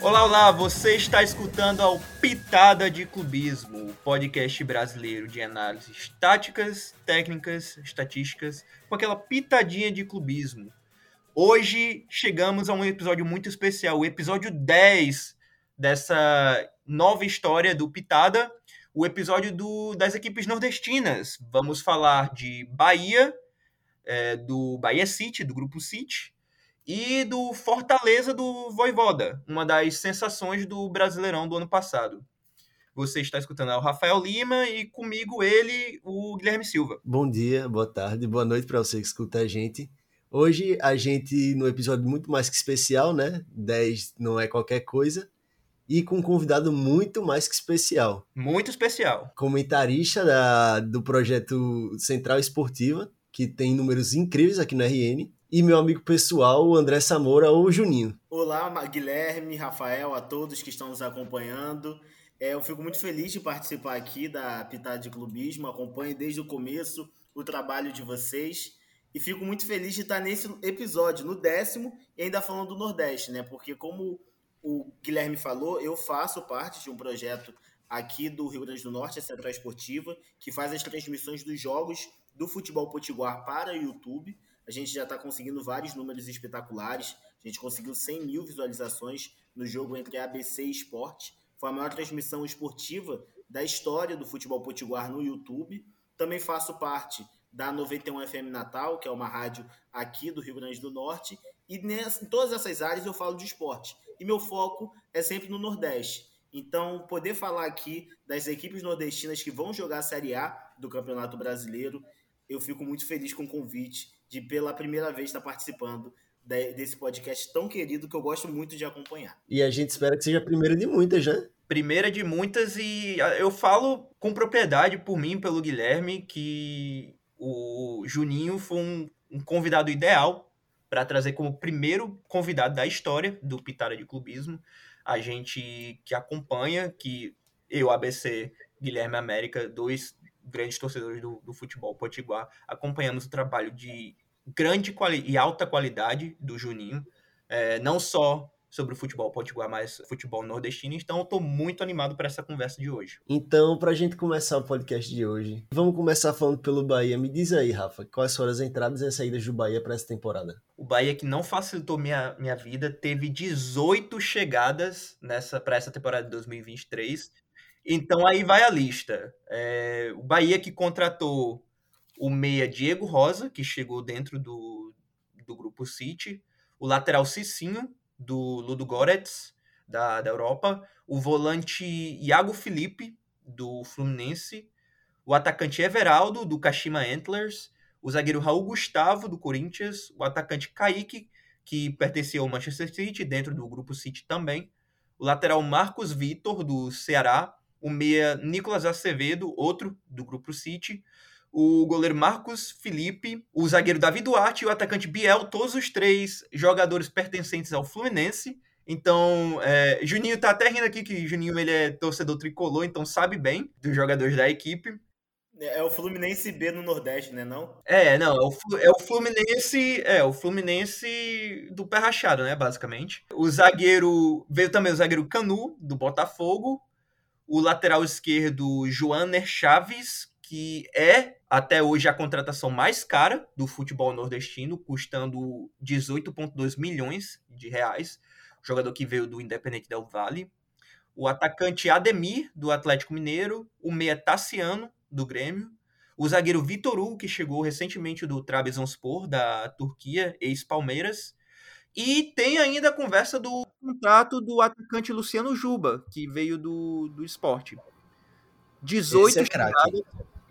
Olá, olá, você está escutando ao Pitada de Clubismo, o podcast brasileiro de análises táticas, técnicas, estatísticas, com aquela pitadinha de clubismo. Hoje chegamos a um episódio muito especial, o episódio 10 dessa nova história do Pitada, o episódio do, das equipes nordestinas. Vamos falar de Bahia, é, do Bahia City, do Grupo City, e do Fortaleza do Voivoda, uma das sensações do Brasileirão do ano passado. Você está escutando o Rafael Lima e comigo ele, o Guilherme Silva. Bom dia, boa tarde, boa noite para você que escuta a gente. Hoje a gente, no episódio muito mais que especial, né? 10 não é qualquer coisa. E com um convidado muito mais que especial. Muito especial. Comentarista da, do projeto Central Esportiva, que tem números incríveis aqui no RN e meu amigo pessoal, o André Samora, ou Juninho. Olá, Guilherme, Rafael, a todos que estão nos acompanhando. É, eu fico muito feliz de participar aqui da Pitada de Clubismo, acompanho desde o começo o trabalho de vocês e fico muito feliz de estar nesse episódio, no décimo, e ainda falando do Nordeste, né? Porque como o Guilherme falou, eu faço parte de um projeto aqui do Rio Grande do Norte, a Central Esportiva, que faz as transmissões dos jogos do futebol potiguar para o YouTube. A gente já está conseguindo vários números espetaculares. A gente conseguiu 100 mil visualizações no jogo entre ABC e Esporte. Foi a maior transmissão esportiva da história do futebol potiguar no YouTube. Também faço parte da 91 FM Natal, que é uma rádio aqui do Rio Grande do Norte. E nessa, em todas essas áreas eu falo de esporte. E meu foco é sempre no Nordeste. Então, poder falar aqui das equipes nordestinas que vão jogar a Série A do Campeonato Brasileiro, eu fico muito feliz com o convite de pela primeira vez estar participando desse podcast tão querido que eu gosto muito de acompanhar. E a gente espera que seja a primeira de muitas, né? Primeira de muitas, e eu falo com propriedade por mim, pelo Guilherme, que o Juninho foi um, um convidado ideal para trazer como primeiro convidado da história do Pitada de Clubismo. A gente que acompanha, que eu, ABC, Guilherme América, dois grandes torcedores do, do futebol potiguar, acompanhamos o trabalho de grande e alta qualidade do Juninho, é, não só sobre o futebol potiguar, mas futebol nordestino. Então, eu estou muito animado para essa conversa de hoje. Então, para a gente começar o podcast de hoje, vamos começar falando pelo Bahia. Me diz aí, Rafa, quais foram as entradas e saídas do Bahia para essa temporada? O Bahia, que não facilitou minha, minha vida, teve 18 chegadas nessa para essa temporada de 2023. Então, aí vai a lista. É, o Bahia que contratou o meia Diego Rosa, que chegou dentro do, do grupo City, o lateral Cicinho, do Ludo Goretz, da, da Europa, o volante Iago Felipe, do Fluminense, o atacante Everaldo, do Kashima Antlers, o zagueiro Raul Gustavo, do Corinthians, o atacante Kaique, que pertencia ao Manchester City, dentro do grupo City também, o lateral Marcos Vitor, do Ceará, o meia Nicolas Acevedo, outro do grupo City, o goleiro Marcos Felipe, o zagueiro Davi Duarte e o atacante Biel, todos os três jogadores pertencentes ao Fluminense. Então, é, Juninho tá até rindo aqui que Juninho ele é torcedor tricolor, então sabe bem dos jogadores da equipe. É o Fluminense B no Nordeste, né, não? É, não, é o, é o Fluminense, é o Fluminense do pé rachado, né, basicamente. O zagueiro, veio também o zagueiro Canu, do Botafogo, o lateral esquerdo Joaner Chaves, que é até hoje a contratação mais cara do futebol nordestino, custando 18,2 milhões de reais. Jogador que veio do Independente Del Vale. O atacante Ademir, do Atlético Mineiro. O meia Tassiano, do Grêmio. O zagueiro Vitor Hugo, que chegou recentemente do Trabzonspor, da Turquia, ex-Palmeiras. E tem ainda a conversa do contrato do atacante Luciano Juba, que veio do, do esporte. 18 Esse é chegadas,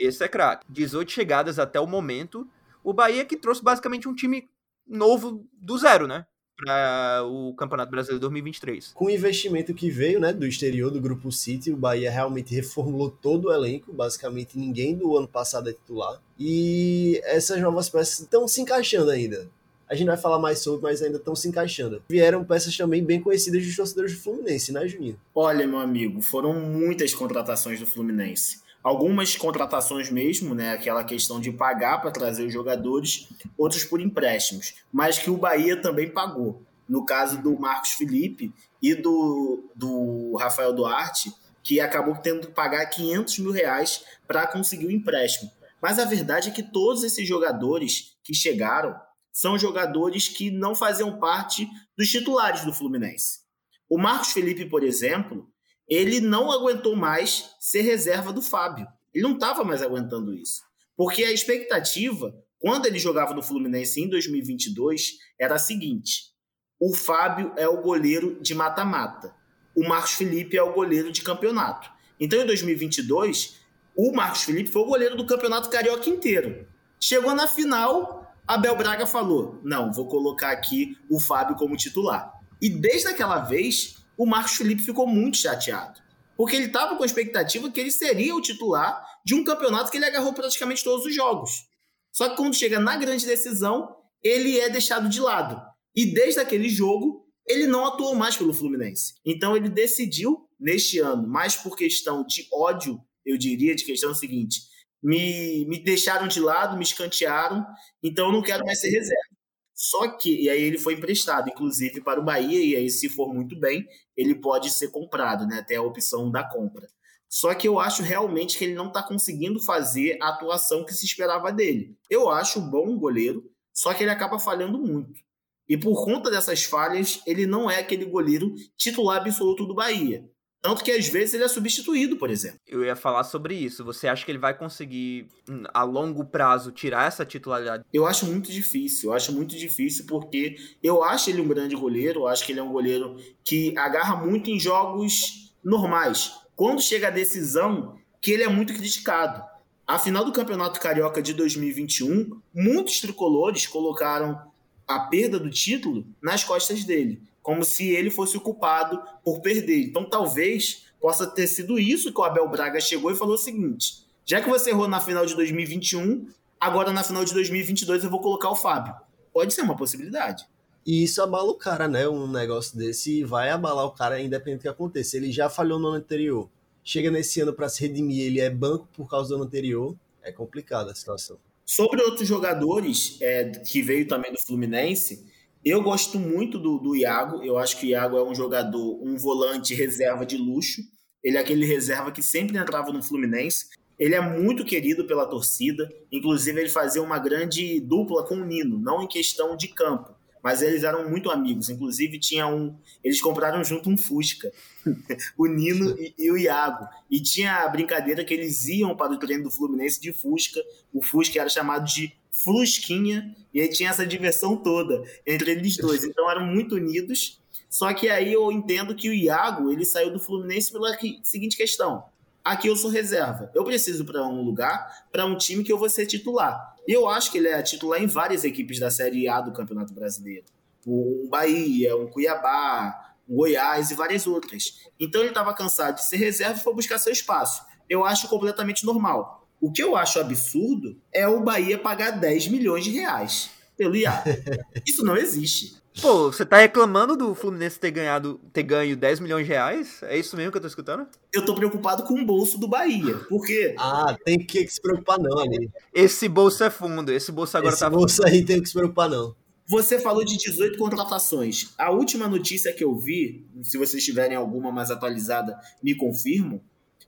esse é craque. 18 chegadas até o momento. O Bahia que trouxe basicamente um time novo do zero, né? para o Campeonato Brasileiro 2023. Com o investimento que veio né, do exterior do Grupo City, o Bahia realmente reformulou todo o elenco, basicamente ninguém do ano passado é titular. E essas novas peças estão se encaixando ainda. A gente vai falar mais sobre, mas ainda estão se encaixando. Vieram peças também bem conhecidas dos torcedores do Fluminense, né, Juninho? Olha, meu amigo, foram muitas contratações do Fluminense. Algumas contratações mesmo, né? Aquela questão de pagar para trazer os jogadores, outros por empréstimos, mas que o Bahia também pagou. No caso do Marcos Felipe e do, do Rafael Duarte, que acabou tendo que pagar 500 mil reais para conseguir o empréstimo. Mas a verdade é que todos esses jogadores que chegaram são jogadores que não faziam parte dos titulares do Fluminense. O Marcos Felipe, por exemplo, ele não aguentou mais ser reserva do Fábio. Ele não estava mais aguentando isso. Porque a expectativa, quando ele jogava no Fluminense em 2022, era a seguinte: o Fábio é o goleiro de mata-mata, o Marcos Felipe é o goleiro de campeonato. Então, em 2022, o Marcos Felipe foi o goleiro do campeonato carioca inteiro. Chegou na final, Abel Braga falou: não, vou colocar aqui o Fábio como titular. E desde aquela vez, o Marcos Felipe ficou muito chateado. Porque ele estava com a expectativa que ele seria o titular de um campeonato que ele agarrou praticamente todos os jogos. Só que quando chega na grande decisão, ele é deixado de lado. E desde aquele jogo, ele não atuou mais pelo Fluminense. Então ele decidiu, neste ano, mais por questão de ódio, eu diria, de questão seguinte: me, me deixaram de lado, me escantearam, então eu não quero mais ser reserva. Só que, e aí ele foi emprestado, inclusive, para o Bahia, e aí, se for muito bem, ele pode ser comprado, né? Até a opção da compra. Só que eu acho realmente que ele não está conseguindo fazer a atuação que se esperava dele. Eu acho um bom goleiro, só que ele acaba falhando muito. E por conta dessas falhas, ele não é aquele goleiro titular absoluto do Bahia. Tanto que às vezes ele é substituído, por exemplo. Eu ia falar sobre isso. Você acha que ele vai conseguir, hum, a longo prazo, tirar essa titularidade? Eu acho muito difícil. Eu acho muito difícil porque eu acho ele um grande goleiro. Eu acho que ele é um goleiro que agarra muito em jogos normais. Quando chega a decisão, que ele é muito criticado. A final do Campeonato Carioca de 2021, muitos tricolores colocaram a perda do título nas costas dele como se ele fosse o culpado por perder. Então talvez possa ter sido isso que o Abel Braga chegou e falou o seguinte: já que você errou na final de 2021, agora na final de 2022 eu vou colocar o Fábio. Pode ser uma possibilidade. E isso abala o cara, né? Um negócio desse vai abalar o cara independente do que aconteça. Ele já falhou no ano anterior. Chega nesse ano para se redimir, ele é banco por causa do ano anterior. É complicada a situação. Sobre outros jogadores é, que veio também do Fluminense, eu gosto muito do, do Iago. Eu acho que o Iago é um jogador, um volante reserva de luxo. Ele é aquele reserva que sempre entrava no Fluminense. Ele é muito querido pela torcida. Inclusive, ele fazia uma grande dupla com o Nino, não em questão de campo, mas eles eram muito amigos. Inclusive, tinha um. Eles compraram junto um Fusca, o Nino e, e, o Iago. E tinha a brincadeira que eles iam para o treino do Fluminense de Fusca. O Fusca era chamado de Flusquinha, e aí tinha essa diversão toda entre eles dois. Então eram muito unidos. Só que aí eu entendo que o Iago ele saiu do Fluminense pela seguinte questão: aqui eu sou reserva. Eu preciso para um lugar, para um time que eu vou ser titular. E eu acho que ele é titular em várias equipes da Série A do Campeonato Brasileiro. Um Bahia, um Cuiabá, um Goiás e várias outras. Então ele estava cansado de ser reserva e foi buscar seu espaço. Eu acho completamente normal. O que eu acho absurdo é o Bahia pagar 10 milhões de reais pelo Iago. Isso não existe. Pô, você tá reclamando do Fluminense ter ganhado, ter ganho 10 milhões de reais? É isso mesmo que eu tô escutando? Eu tô preocupado com o bolso do Bahia. Por quê? Ah, tem que se preocupar não, ali. Esse bolso é fundo. Esse bolso agora Esse tá bolso aí tem que se preocupar não. Você falou de 18 contratações. A última notícia que eu vi, se vocês tiverem alguma mais atualizada, me confirmam,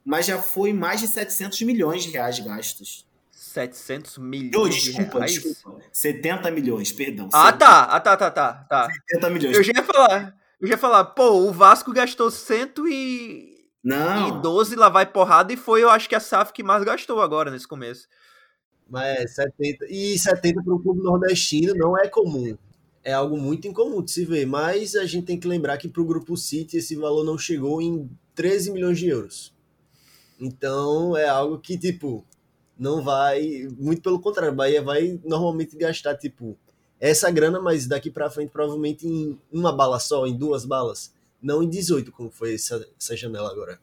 mas já foi mais de 700 milhões de reais gastos. 700 milhões oh, desculpa, de reais? Desculpa, 70 milhões, perdão. Ah, 70. tá. Ah, tá, tá, tá, tá. 70 milhões. Eu já ia falar, eu já ia falar, pô, o Vasco gastou 100 e... Não. E 12 lá vai porrada e foi, eu acho que a SAF que mais gastou agora nesse começo. Mas 70, e 70 para o clube nordestino não é comum. É algo muito incomum de se ver, mas a gente tem que lembrar que para o Grupo City esse valor não chegou em 13 milhões de euros. Então é algo que, tipo, não vai. Muito pelo contrário, a Bahia vai normalmente gastar, tipo. essa grana, mas daqui para frente provavelmente em uma bala só, em duas balas, não em 18, como foi essa, essa janela agora.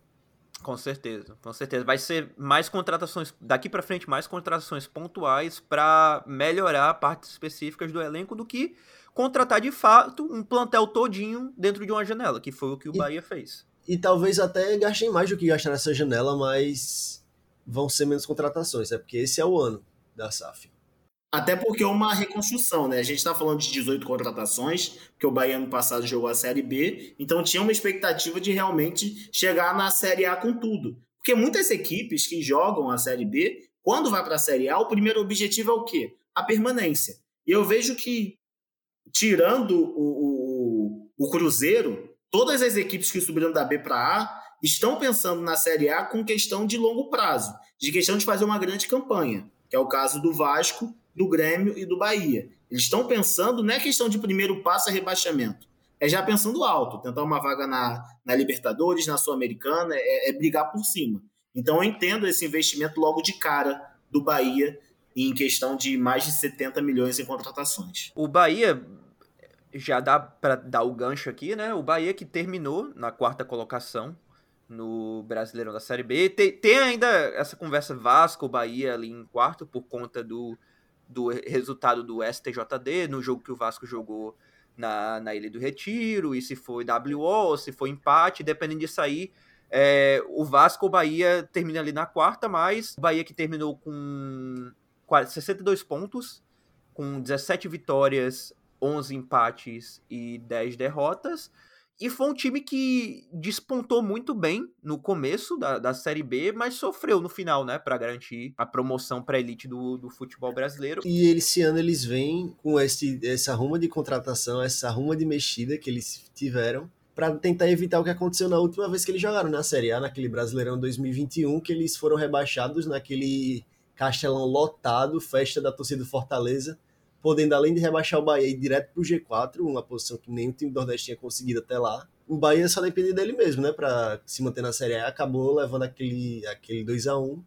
Com certeza, com certeza. Vai ser mais contratações, daqui para frente, mais contratações pontuais para melhorar partes específicas do elenco do que contratar de fato um plantel todinho dentro de uma janela, que foi o que o e, Bahia fez. E talvez até gastem mais do que gastar nessa janela, mas vão ser menos contratações, é porque esse é o ano da SAF. Até porque é uma reconstrução, né? A gente está falando de 18 contratações, porque o Bahia ano passado jogou a Série B, então tinha uma expectativa de realmente chegar na Série A com tudo. Porque muitas equipes que jogam a Série B, quando vai para a Série A, o primeiro objetivo é o quê? A permanência. E eu vejo que, tirando o, o, o Cruzeiro, todas as equipes que subiram da B para A estão pensando na Série A com questão de longo prazo, de questão de fazer uma grande campanha, que é o caso do Vasco do Grêmio e do Bahia. Eles estão pensando, não é questão de primeiro passo a rebaixamento, é já pensando alto, tentar uma vaga na, na Libertadores, na Sul-Americana, é, é brigar por cima. Então eu entendo esse investimento logo de cara do Bahia em questão de mais de 70 milhões em contratações. O Bahia já dá para dar o gancho aqui, né? O Bahia que terminou na quarta colocação no Brasileirão da Série B. Tem, tem ainda essa conversa Vasco, Bahia ali em quarto por conta do do resultado do STJD no jogo que o Vasco jogou na, na Ilha do Retiro, e se foi WO, se foi empate, dependendo disso aí, é, o Vasco Bahia termina ali na quarta, mas o Bahia que terminou com 62 pontos, com 17 vitórias, 11 empates e 10 derrotas. E foi um time que despontou muito bem no começo da, da Série B, mas sofreu no final, né, para garantir a promoção para elite do, do futebol brasileiro. E esse ano eles vêm com esse, essa ruma de contratação, essa ruma de mexida que eles tiveram para tentar evitar o que aconteceu na última vez que eles jogaram na Série A, naquele Brasileirão 2021, que eles foram rebaixados naquele castelão lotado, festa da torcida do Fortaleza podendo além de rebaixar o Bahia ir direto pro G4, uma posição que nem o time do Nordeste tinha conseguido até lá. O Bahia só dependia dele mesmo, né, para se manter na Série A, acabou levando aquele aquele 2 a 1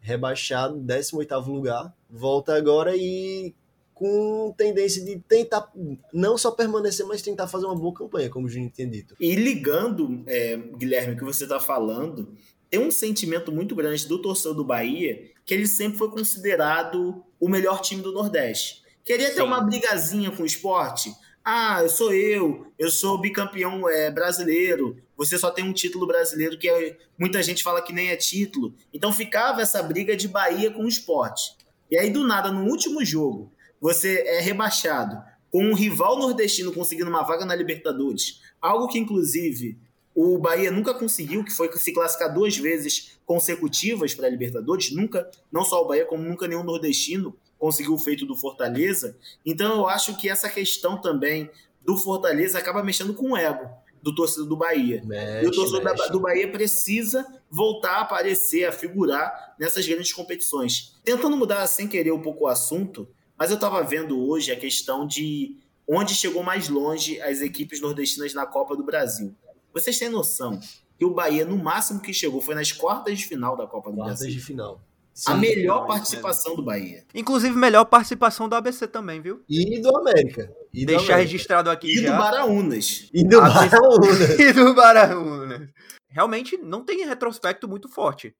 rebaixado, 18º lugar. Volta agora e com tendência de tentar não só permanecer, mas tentar fazer uma boa campanha, como o Juninho tinha dito. E ligando, é, Guilherme, o que você está falando, tem um sentimento muito grande do torcedor do Bahia que ele sempre foi considerado o melhor time do Nordeste. Queria ter Sim. uma brigazinha com o esporte? Ah, eu sou eu, eu sou bicampeão é, brasileiro, você só tem um título brasileiro que é, muita gente fala que nem é título. Então ficava essa briga de Bahia com o esporte. E aí, do nada, no último jogo, você é rebaixado com um rival nordestino conseguindo uma vaga na Libertadores. Algo que, inclusive, o Bahia nunca conseguiu, que foi se classificar duas vezes consecutivas para a Libertadores. Nunca, não só o Bahia, como nunca nenhum nordestino conseguiu o feito do Fortaleza. Então eu acho que essa questão também do Fortaleza acaba mexendo com o ego do torcedor do Bahia. Mexe, e o torcedor mexe. do Bahia precisa voltar a aparecer, a figurar nessas grandes competições. Tentando mudar sem querer um pouco o assunto, mas eu estava vendo hoje a questão de onde chegou mais longe as equipes nordestinas na Copa do Brasil. Vocês têm noção que o Bahia, no máximo que chegou, foi nas quartas de final da Copa do quartas Brasil. Quartas de final. Sim, a melhor participação do Bahia. Inclusive, melhor participação do ABC também, viu? E do América. E Deixar América. registrado aqui e já. do Baraunas. E do Baraunas. e do Baraunas. Realmente não tem retrospecto muito forte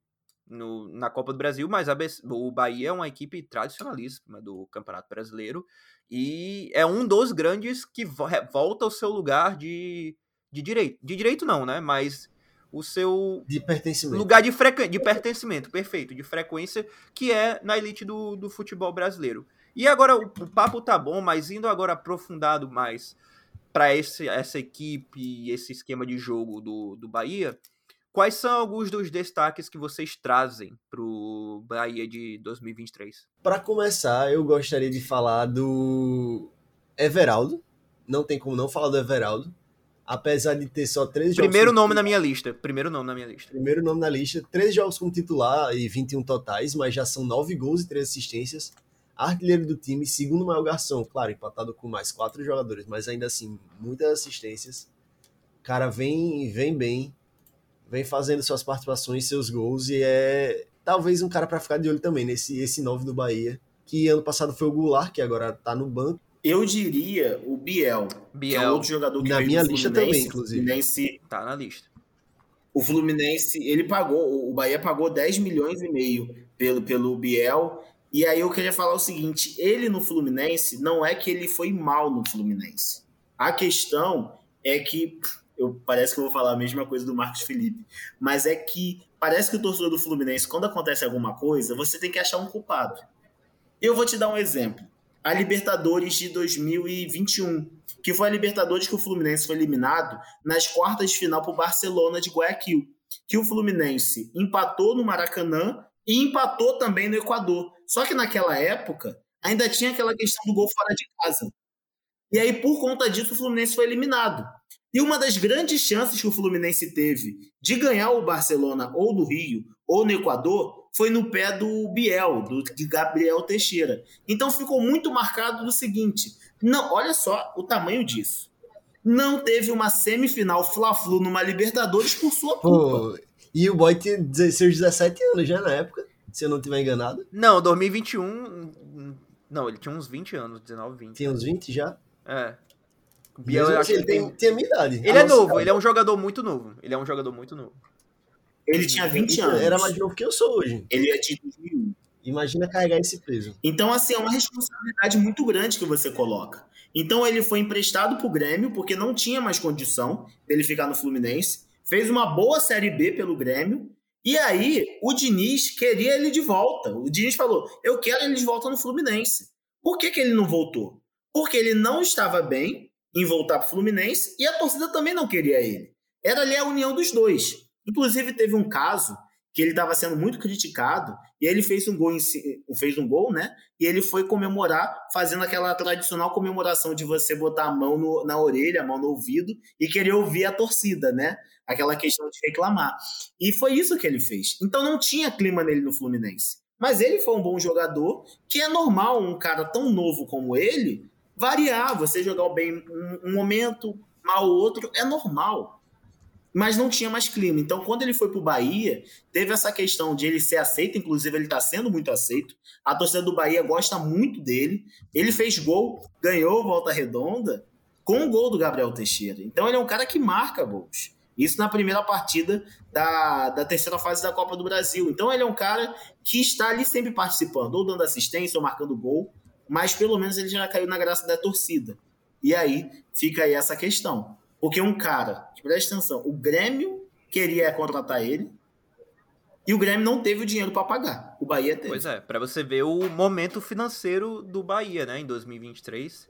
no, na Copa do Brasil, mas ABC, o Bahia é uma equipe tradicionalíssima do Campeonato Brasileiro e é um dos grandes que volta ao seu lugar de, de direito. De direito não, né? Mas o seu de lugar de, frequ... de pertencimento, perfeito, de frequência, que é na elite do, do futebol brasileiro. E agora o, o papo tá bom, mas indo agora aprofundado mais para essa equipe, esse esquema de jogo do, do Bahia, quais são alguns dos destaques que vocês trazem para o Bahia de 2023? Para começar, eu gostaria de falar do Everaldo. Não tem como não falar do Everaldo apesar de ter só três jogos. Primeiro nome na minha lista. Primeiro nome na minha lista. Primeiro nome na lista. Três jogos como titular e 21 totais, mas já são nove gols e três assistências. Artilheiro do time, segundo maior garçom, claro, empatado com mais quatro jogadores, mas ainda assim, muitas assistências. O cara vem, vem bem, vem fazendo suas participações, seus gols, e é talvez um cara para ficar de olho também nesse esse 9 do Bahia, que ano passado foi o Goulart, que agora tá no banco, Eu diria o Biel, Biel. que é outro jogador que Na minha lista também, inclusive. Fluminense, tá na lista. O Fluminense, ele pagou, o Bahia pagou 10 milhões e meio pelo, pelo Biel. E aí eu queria falar o seguinte: ele no Fluminense, não é que ele foi mal no Fluminense. A questão é que. Eu, parece que eu vou falar a mesma coisa do Marcos Felipe. Mas é que parece que o torcedor do Fluminense, quando acontece alguma coisa, você tem que achar um culpado. Eu vou te dar um exemplo. A Libertadores de 2021, que foi a Libertadores que o Fluminense foi eliminado nas quartas de final para o Barcelona de Guayaquil. Que o Fluminense empatou no Maracanã e empatou também no Equador. Só que naquela época ainda tinha aquela questão do gol fora de casa. E aí, por conta disso, o Fluminense foi eliminado. E uma das grandes chances que o Fluminense teve de ganhar o Barcelona ou no Rio ou no Equador foi no pé do Biel, do de Gabriel Teixeira. Então ficou muito marcado do seguinte: não, olha só o tamanho disso. Não teve uma semifinal Fla-Flu numa Libertadores por sua culpa. Pô, e o boy tinha seus 17 anos já na época, se eu não estiver enganado. Não, 2021. Não, ele tinha uns 20 anos, 19, 20. Tinha uns 20 já? É. Biel, eu acho ele que tem, tem a minha idade. Ele é novo, idade. ele é um jogador muito novo. Ele é um jogador muito novo. Ele tinha 20 anos. Era mais novo que eu sou hoje. Ele é de 2001. Imagina carregar esse peso. Então, assim, é uma responsabilidade muito grande que você coloca. Então, ele foi emprestado para o Grêmio, porque não tinha mais condição dele ficar no Fluminense. Fez uma boa Série B pelo Grêmio. E aí, o Diniz queria ele de volta. O Diniz falou: Eu quero ele de volta no Fluminense. Por que, que ele não voltou? Porque ele não estava bem em voltar para o Fluminense e a torcida também não queria ele. Era ali a união dos dois. Inclusive, teve um caso que ele estava sendo muito criticado e ele fez um gol fez um gol, né? E ele foi comemorar fazendo aquela tradicional comemoração de você botar a mão no, na orelha, a mão no ouvido e querer ouvir a torcida, né? Aquela questão de reclamar. E foi isso que ele fez. Então não tinha clima nele no Fluminense. Mas ele foi um bom jogador, que é normal um cara tão novo como ele variar, você jogar bem um momento, mal outro, é normal mas não tinha mais clima. Então, quando ele foi para o Bahia, teve essa questão de ele ser aceito, inclusive ele está sendo muito aceito. A torcida do Bahia gosta muito dele. Ele fez gol, ganhou volta redonda com o gol do Gabriel Teixeira. Então, ele é um cara que marca gols. Isso na primeira partida da, da terceira fase da Copa do Brasil. Então, ele é um cara que está ali sempre participando, ou dando assistência ou marcando gol, mas pelo menos ele já caiu na graça da torcida. E aí fica aí essa questão. Porque um cara, presta atenção, o Grêmio queria contratar ele e o Grêmio não teve o dinheiro para pagar. O Bahia teve. Pois é, para você ver o momento financeiro do Bahia, né, em 2023.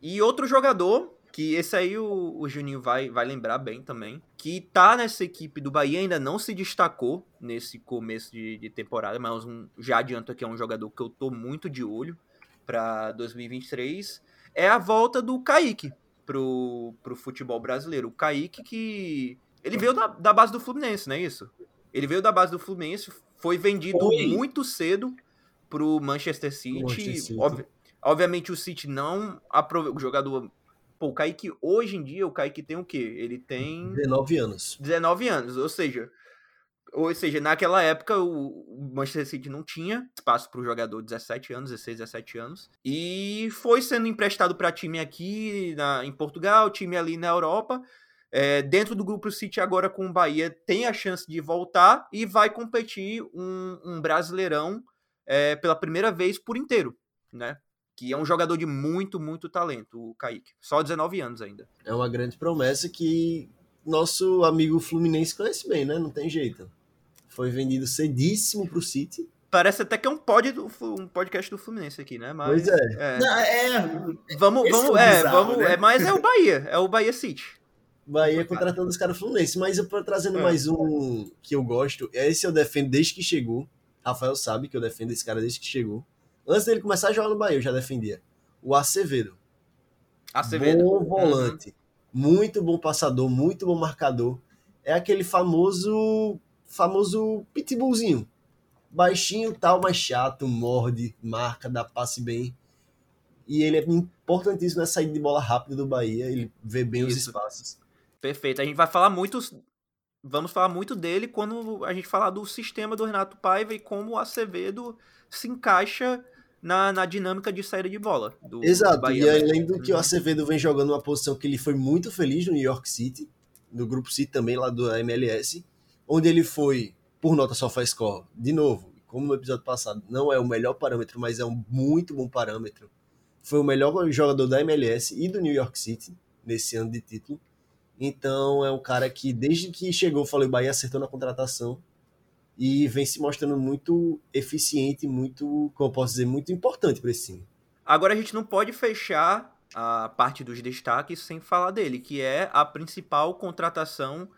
E outro jogador, que esse aí o, o Juninho vai, vai lembrar bem também, que tá nessa equipe do Bahia, ainda não se destacou nesse começo de, de temporada, mas um, já adianto que é um jogador que eu tô muito de olho para 2023, é a volta do Kaique, pro, pro futebol brasileiro. O Kaique, que. Ele veio da, da base do Fluminense, não é isso? Ele veio da base do Fluminense, foi vendido foi. muito cedo pro Manchester City. Manchester City. Ob, obviamente o City não aproveitou. O jogador. Pô, o Kaique, hoje em dia, o Kaique tem o quê? Ele tem. 19 anos. 19 anos, ou seja, ou seja, naquela época o Manchester City não tinha espaço para o jogador de 17 anos, 16, 17 anos. E foi sendo emprestado para time aqui na, em Portugal, time ali na Europa. É, dentro do grupo City agora com o Bahia tem a chance de voltar e vai competir um, um brasileirão é, pela primeira vez por inteiro, né? Que é um jogador de muito, muito talento, o Kaique. Só 19 anos ainda. É uma grande promessa que nosso amigo Fluminense conhece bem, né? Não tem jeito. Foi vendido cedíssimo pro City. Parece até que é um, pod do, um podcast do Fluminense aqui, né? Mas, pois é. é. Não, é vamos, vamos, é, bizarro, vamos, né? é, mas é o Bahia, é o Bahia City. Bahia contratando os caras Fluminense, mas eu tô trazendo é. mais um que eu gosto. Esse eu defendo desde que chegou. Rafael sabe que eu defendo esse cara desde que chegou. Antes dele começar a jogar no Bahia, eu já defendia. O Acevedo. Acevedo. Bom volante. Uhum. Muito bom passador, muito bom marcador. É aquele famoso famoso pitbullzinho. Baixinho, tal, mas chato, morde, marca, dá passe bem. E ele é importantíssimo na saída de bola rápida do Bahia, ele vê bem Isso. os espaços. Perfeito. A gente vai falar muito vamos falar muito dele quando a gente falar do sistema do Renato Paiva e como o Acevedo se encaixa na, na dinâmica de saída de bola. Do, Exato, do Bahia, e além do que o Acevedo vem jogando uma posição que ele foi muito feliz no New York City, no grupo City também, lá do MLS, onde ele foi, por nota só faz score, de novo, como no episódio passado, não é o melhor parâmetro, mas é um muito bom parâmetro. Foi o melhor jogador da MLS e do New York City nesse ano de título. Então é um cara que, desde que chegou, falei, o Bahia acertou na contratação e vem se mostrando muito eficiente, muito, como eu posso dizer, muito importante para esse time. Agora a gente não pode fechar a parte dos destaques sem falar dele, que é a principal contratação,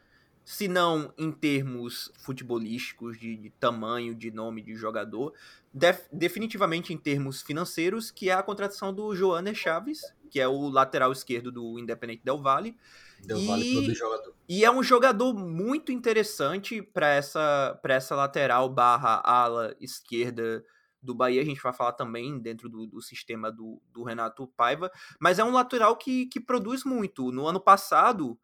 se não em termos futebolísticos, de, de tamanho, de nome de jogador, def, definitivamente em termos financeiros, que é a contratação do Joaner Chaves, que é o lateral esquerdo do Independente Del Valle. Del Valle e, todo jogador. E é um jogador muito interessante para essa, essa lateral barra ala esquerda do Bahia, a gente vai falar também dentro do, do sistema do, do, Renato Paiva, mas é um lateral que, que produz muito. No ano passado,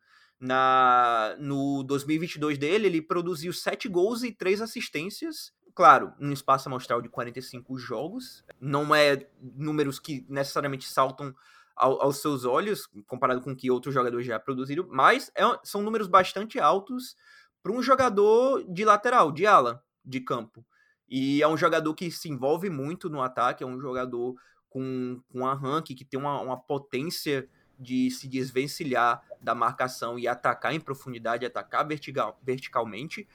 na no 2022 dele, ele produziu 7 gols e 3 assistências. Claro, num espaço amostral de 45 jogos. Não é números que necessariamente saltam ao, aos seus olhos, comparado com o que outros jogadores já produziram, mas é, são números bastante altos para um jogador de lateral, de ala, de campo. E é um jogador que se envolve muito no ataque, é um jogador com, com arranque, que tem uma, uma potência de se desvencilhar da marcação e atacar em profundidade, atacar vertical, verticalmente.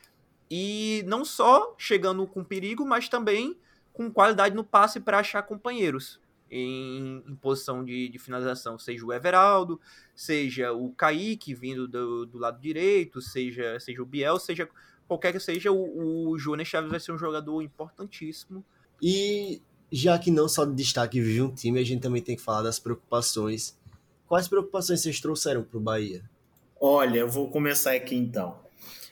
E não só chegando com perigo, mas também com qualidade no passe para achar companheiros em, em posição de, de, finalização, seja o Everaldo, seja o Kaique vindo do, do lado direito, seja, seja o Biel, seja qualquer que seja, o, o Jonas Chaves vai ser um jogador importantíssimo. E já que não só de destaque vive um time, a gente também tem que falar das preocupações. Quais preocupações vocês trouxeram para o Bahia? Olha, eu vou começar aqui então.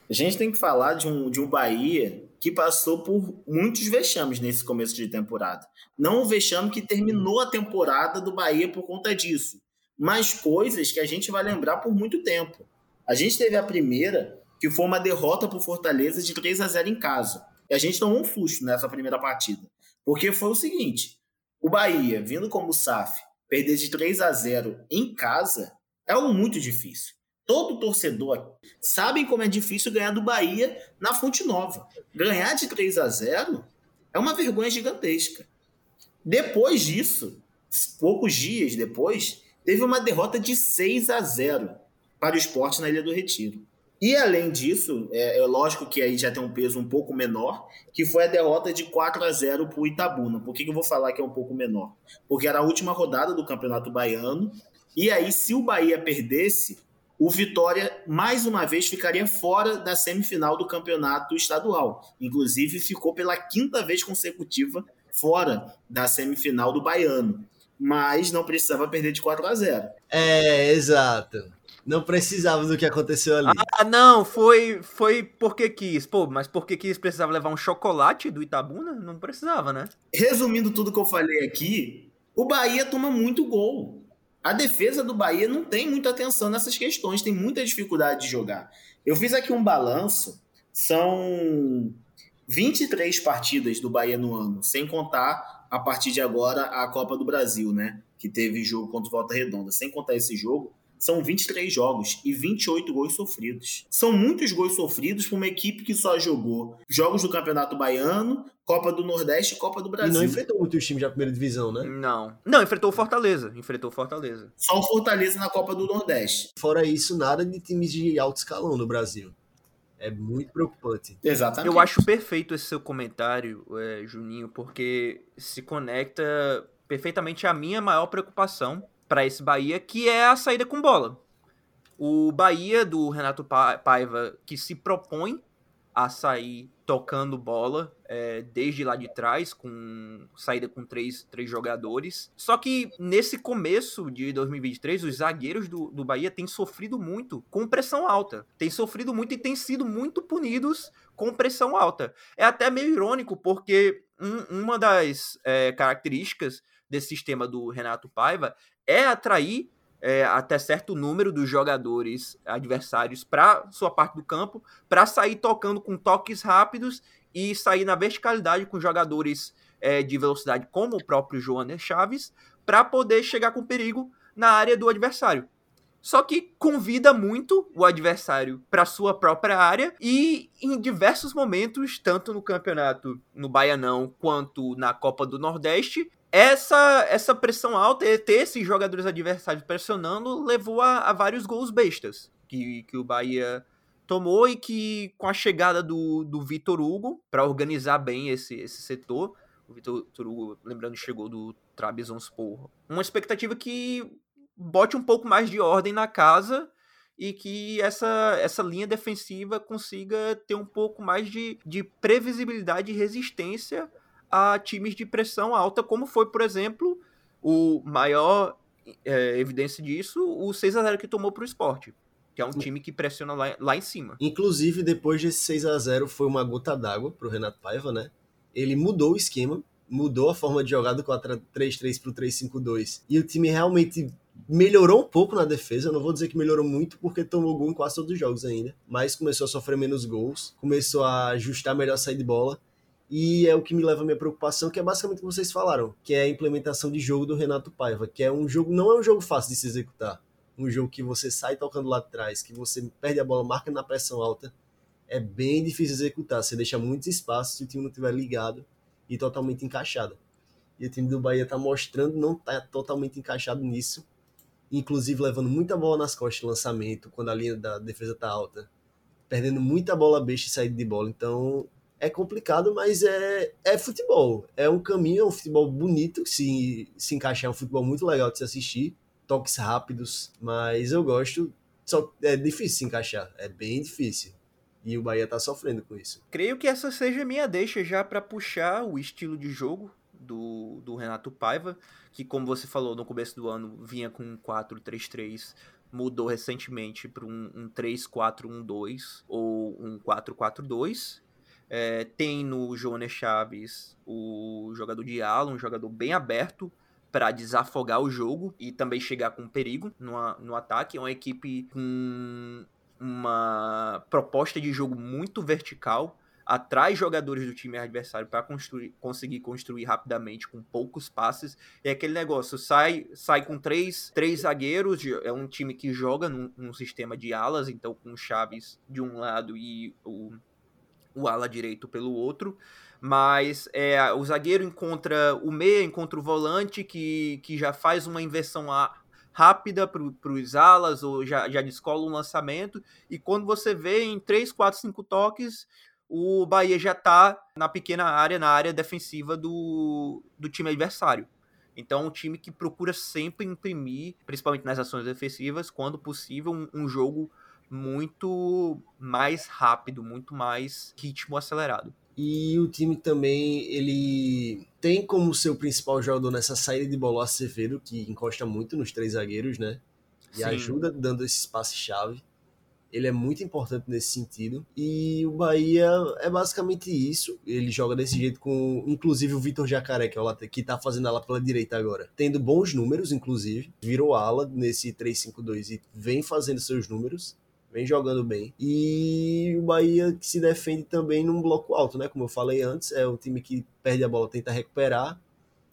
A gente tem que falar de um, de um Bahia que passou por muitos vexames nesse começo de temporada. Não o vexame que terminou a temporada do Bahia por conta disso, mas coisas que a gente vai lembrar por muito tempo. A gente teve a primeira que foi uma derrota para o Fortaleza de 3 a 0 em casa. E a gente tomou um susto nessa primeira partida. Porque foi o seguinte: o Bahia, vindo como SAF, perder de 3 a 0 em casa é algo muito difícil. Todo torcedor sabe como é difícil ganhar do Bahia na Fonte Nova. Ganhar de 3 a 0 é uma vergonha gigantesca. Depois disso, poucos dias depois, teve uma derrota de 6 a 0 para o esporte na Ilha do Retiro. E além disso, é, é, lógico que aí já tem um peso um pouco menor, que foi a derrota de 4 a 0 para o Itabuna. Por que, que eu vou falar que é um pouco menor? Porque era a última rodada do Campeonato Baiano, e aí se o Bahia perdesse, o Vitória mais uma vez ficaria fora da semifinal do Campeonato Estadual. Inclusive ficou pela quinta vez consecutiva fora da semifinal do Baiano. Mas não precisava perder de 4 a 0. É, exato. Não precisava do que aconteceu ali. Ah, não, foi foi porque quis. Pô, mas porque quis precisava levar um chocolate do Itabuna? Não precisava, né? Resumindo tudo que eu falei aqui, o Bahia toma muito gol. A defesa do Bahia não tem muita atenção nessas questões, tem muita dificuldade de jogar. Eu fiz aqui um balanço, são 23 partidas do Bahia no ano, sem contar a partir de agora a Copa do Brasil, né? Que teve jogo contra o Volta Redonda. Sem contar esse jogo, são 23 jogos e 28 gols sofridos. São muitos gols sofridos para uma equipe que só jogou jogos do Campeonato Baiano, Copa do Nordeste e Copa do Brasil. E não enfrentou muitos times da primeira divisão, né? Não. Não, enfrentou o Fortaleza. Enfrentou o Fortaleza. Só o Fortaleza na Copa do Nordeste. Fora isso, nada de times de alto escalão no Brasil. É muito preocupante. Exatamente. Eu acho perfeito esse seu comentário, é, Juninho, porque se conecta perfeitamente à minha maior preocupação para esse Bahia, que é a saída com bola. O Bahia do Renato Paiva, que se propõe a sair tocando bola é, desde lá de trás, com saída com três, três jogadores. Só que nesse começo de 2023, os zagueiros do, do Bahia têm sofrido muito com pressão alta. Têm sofrido muito e têm sido muito punidos com pressão alta. É até meio irônico, porque um, uma das é, características desse sistema do Renato Paiva é atrair é, até certo número dos jogadores adversários para sua parte do campo, para sair tocando com toques rápidos e sair na verticalidade com jogadores é, de velocidade, como o próprio Joanes Chaves, para poder chegar com perigo na área do adversário. Só que convida muito o adversário para sua própria área e em diversos momentos, tanto no campeonato no Baianão quanto na Copa do Nordeste, essa essa pressão alta, ter esses jogadores adversários pressionando, levou a, a vários gols bestas que, que o Bahia tomou e que com a chegada do, do Vitor Hugo para organizar bem esse, esse setor, o Vitor Hugo, lembrando, chegou do Trabzonspor. Uma expectativa que bote um pouco mais de ordem na casa e que essa, essa linha defensiva consiga ter um pouco mais de, de previsibilidade e resistência a times de pressão alta, como foi, por exemplo, o maior é, evidência disso, o 6 a 0 que tomou para o esporte que é um time que pressiona lá, lá em cima. Inclusive, depois desse 6 a 0 foi uma gota d'água pro Renato Paiva, né? Ele mudou o esquema, mudou a forma de jogar do 4-3-3 pro 3-5-2. E o time realmente melhorou um pouco na defesa. Eu não vou dizer que melhorou muito, porque tomou gol em quase todos os jogos ainda. Mas começou a sofrer menos gols, começou a ajustar melhor a saída de bola. E é o que me leva à minha preocupação, que é basicamente o que vocês falaram, que é a implementação de jogo do Renato Paiva, que é um jogo, não é um jogo fácil de se executar um jogo que você sai tocando lá atrás, que você perde a bola, marca na pressão alta, é bem difícil executar. Você deixa muitos espaços se o time não estiver ligado e totalmente encaixado. E o time do Bahia está mostrando não está totalmente encaixado nisso, inclusive levando muita bola nas costas de lançamento, quando a linha da defesa está alta, perdendo muita bola besta e saída de bola. Então é complicado, mas é, é futebol. É um caminho, é um futebol bonito, se, se encaixar, é um futebol muito legal de se assistir toques rápidos, mas eu gosto. Só é difícil se encaixar, é bem difícil. E o Bahia tá sofrendo com isso. Creio que essa seja a minha deixa já para puxar o estilo de jogo do, do Renato Paiva, que como você falou no começo do ano vinha com um 4-3-3, mudou recentemente para um, um 3-4-1-2 ou um 4-4-2. É, tem no Jonas Chaves o jogador de ala, um jogador bem aberto, para desafogar o jogo e também chegar com perigo no, no ataque. É uma equipe com uma proposta de jogo muito vertical, atrai jogadores do time adversário para construir, conseguir construir rapidamente com poucos passes. É aquele negócio, sai, sai com três, três zagueiros, é um time que joga num, num sistema de alas, então com o Chaves de um lado e o, o ala direito pelo outro mas é, o zagueiro encontra o meia, encontra o volante que, que já faz uma inversão a, rápida para os alas ou já, já descola um lançamento e quando você vê em 3, 4, 5 toques o Bahia já está na pequena área, na área defensiva do, do time adversário. Então, um time que procura sempre imprimir, principalmente nas ações defensivas, quando possível, um, um jogo muito mais rápido, muito mais ritmo acelerado. E o time também, ele tem como seu principal jogador nessa saída de bola Acevedo, que encosta muito nos três zagueiros, né? E Sim. ajuda dando esse espaço-chave. Ele é muito importante nesse sentido. E o Bahia é basicamente isso. Ele joga desse jeito com, inclusive, o Vitor Jacaré, que, é o que tá fazendo ela pela direita agora. Tendo bons números, inclusive. Virou ala nesse 3-5-2 e vem fazendo seus números vem jogando bem. E o Bahia que se defende também num bloco alto, né? Como eu falei antes, é o time que perde a bola, tenta recuperar.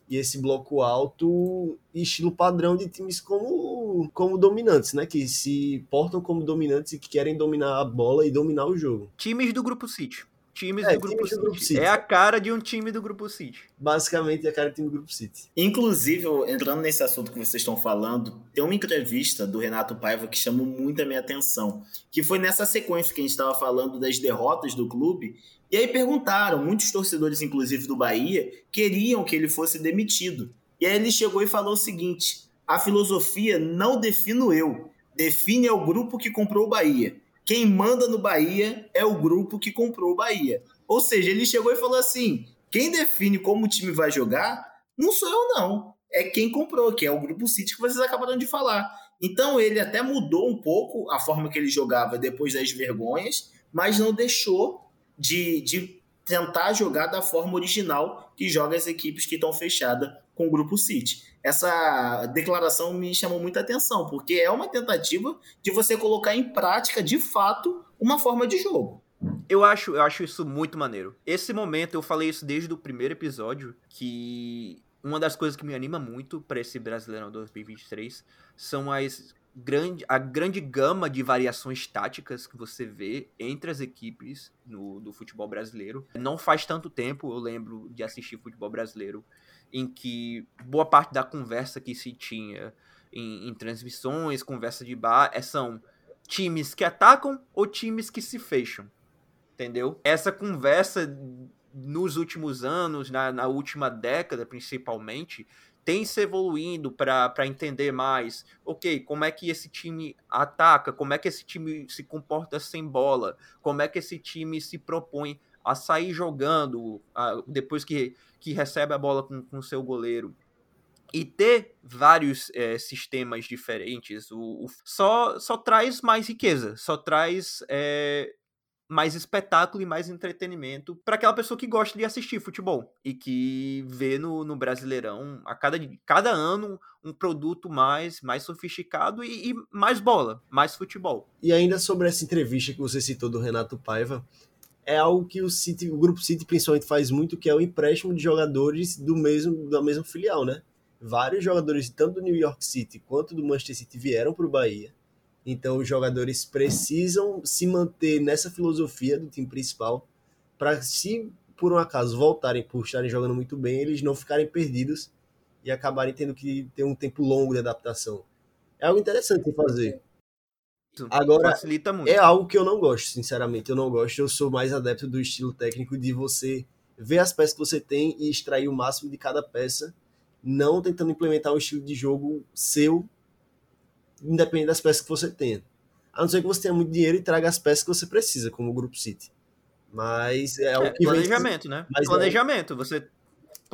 E esse bloco alto, estilo padrão de times como, como dominantes, né? Que se portam como dominantes e que querem dominar a bola e dominar o jogo. Times do Grupo City times, é, do, grupo do, Grupo City. É a cara de um time do Grupo City. Basicamente é a cara do time do Grupo City. Inclusive, entrando nesse assunto que vocês estão falando, tem uma entrevista do Renato Paiva que chamou muito a minha atenção, que foi nessa sequência que a gente estava falando das derrotas do clube, e aí perguntaram, muitos torcedores, inclusive do Bahia, queriam que ele fosse demitido. E aí ele chegou e falou o seguinte: a filosofia não defino eu, define é o grupo que comprou o Bahia quem manda no Bahia é o grupo que comprou o Bahia. Ou seja, ele chegou e falou assim: quem define como o time vai jogar não sou eu, não. É quem comprou, que é o Grupo City que vocês acabaram de falar. Então ele até mudou um pouco a forma que ele jogava depois das vergonhas, mas não deixou de, de tentar jogar da forma original que joga as equipes que estão fechadas com o Grupo City essa declaração me chamou muita atenção, porque é uma tentativa de você colocar em prática, de fato, uma forma de jogo. Eu acho, eu acho isso muito maneiro. Esse momento, eu falei isso desde o primeiro episódio, que uma das coisas que me anima muito para esse Brasileirão 2023 são as grande, a grande gama de variações táticas que você vê entre as equipes no, do futebol brasileiro. Não faz tanto tempo, eu lembro de assistir futebol brasileiro, em que boa parte da conversa que se tinha em, em transmissões, conversa de bar, é, são times que atacam ou times que se fecham. Entendeu? Essa conversa nos últimos anos, na, na última década principalmente, tem se evoluindo para entender mais, ok, como é que esse time ataca, como é que esse time se comporta sem bola, como é que esse time se propõe a sair jogando a, depois que, que recebe a bola com o seu goleiro. E ter vários é, sistemas diferentes o, o, só, só traz mais riqueza, só traz é, mais espetáculo e mais entretenimento para aquela pessoa que gosta de assistir futebol e que vê no, no Brasileirão a cada, cada ano um produto mais, mais sofisticado e, e, mais bola, mais futebol. E ainda sobre essa entrevista que você citou do Renato Paiva, é algo que o City, o grupo City principalmente faz muito, que é o empréstimo de jogadores do mesmo da mesma filial, né? Vários jogadores tanto do New York City quanto do Manchester City vieram para o Bahia então, os jogadores precisam se manter nessa filosofia do time principal para, se por um acaso voltarem por estarem jogando muito bem, eles não ficarem perdidos e acabarem tendo que ter um tempo longo de adaptação. É algo interessante fazer. Agora, é algo que eu não gosto, sinceramente. Eu não gosto. Eu sou mais adepto do estilo técnico de você ver as peças que você tem e extrair o máximo de cada peça, não tentando implementar um estilo de jogo seu independente das peças que você tenha. A não ser que você tenha muito dinheiro e traga as peças que você precisa, como o Grupo City. Mas é o é, que planejamento, vem... né? Mas é planejamento, é... você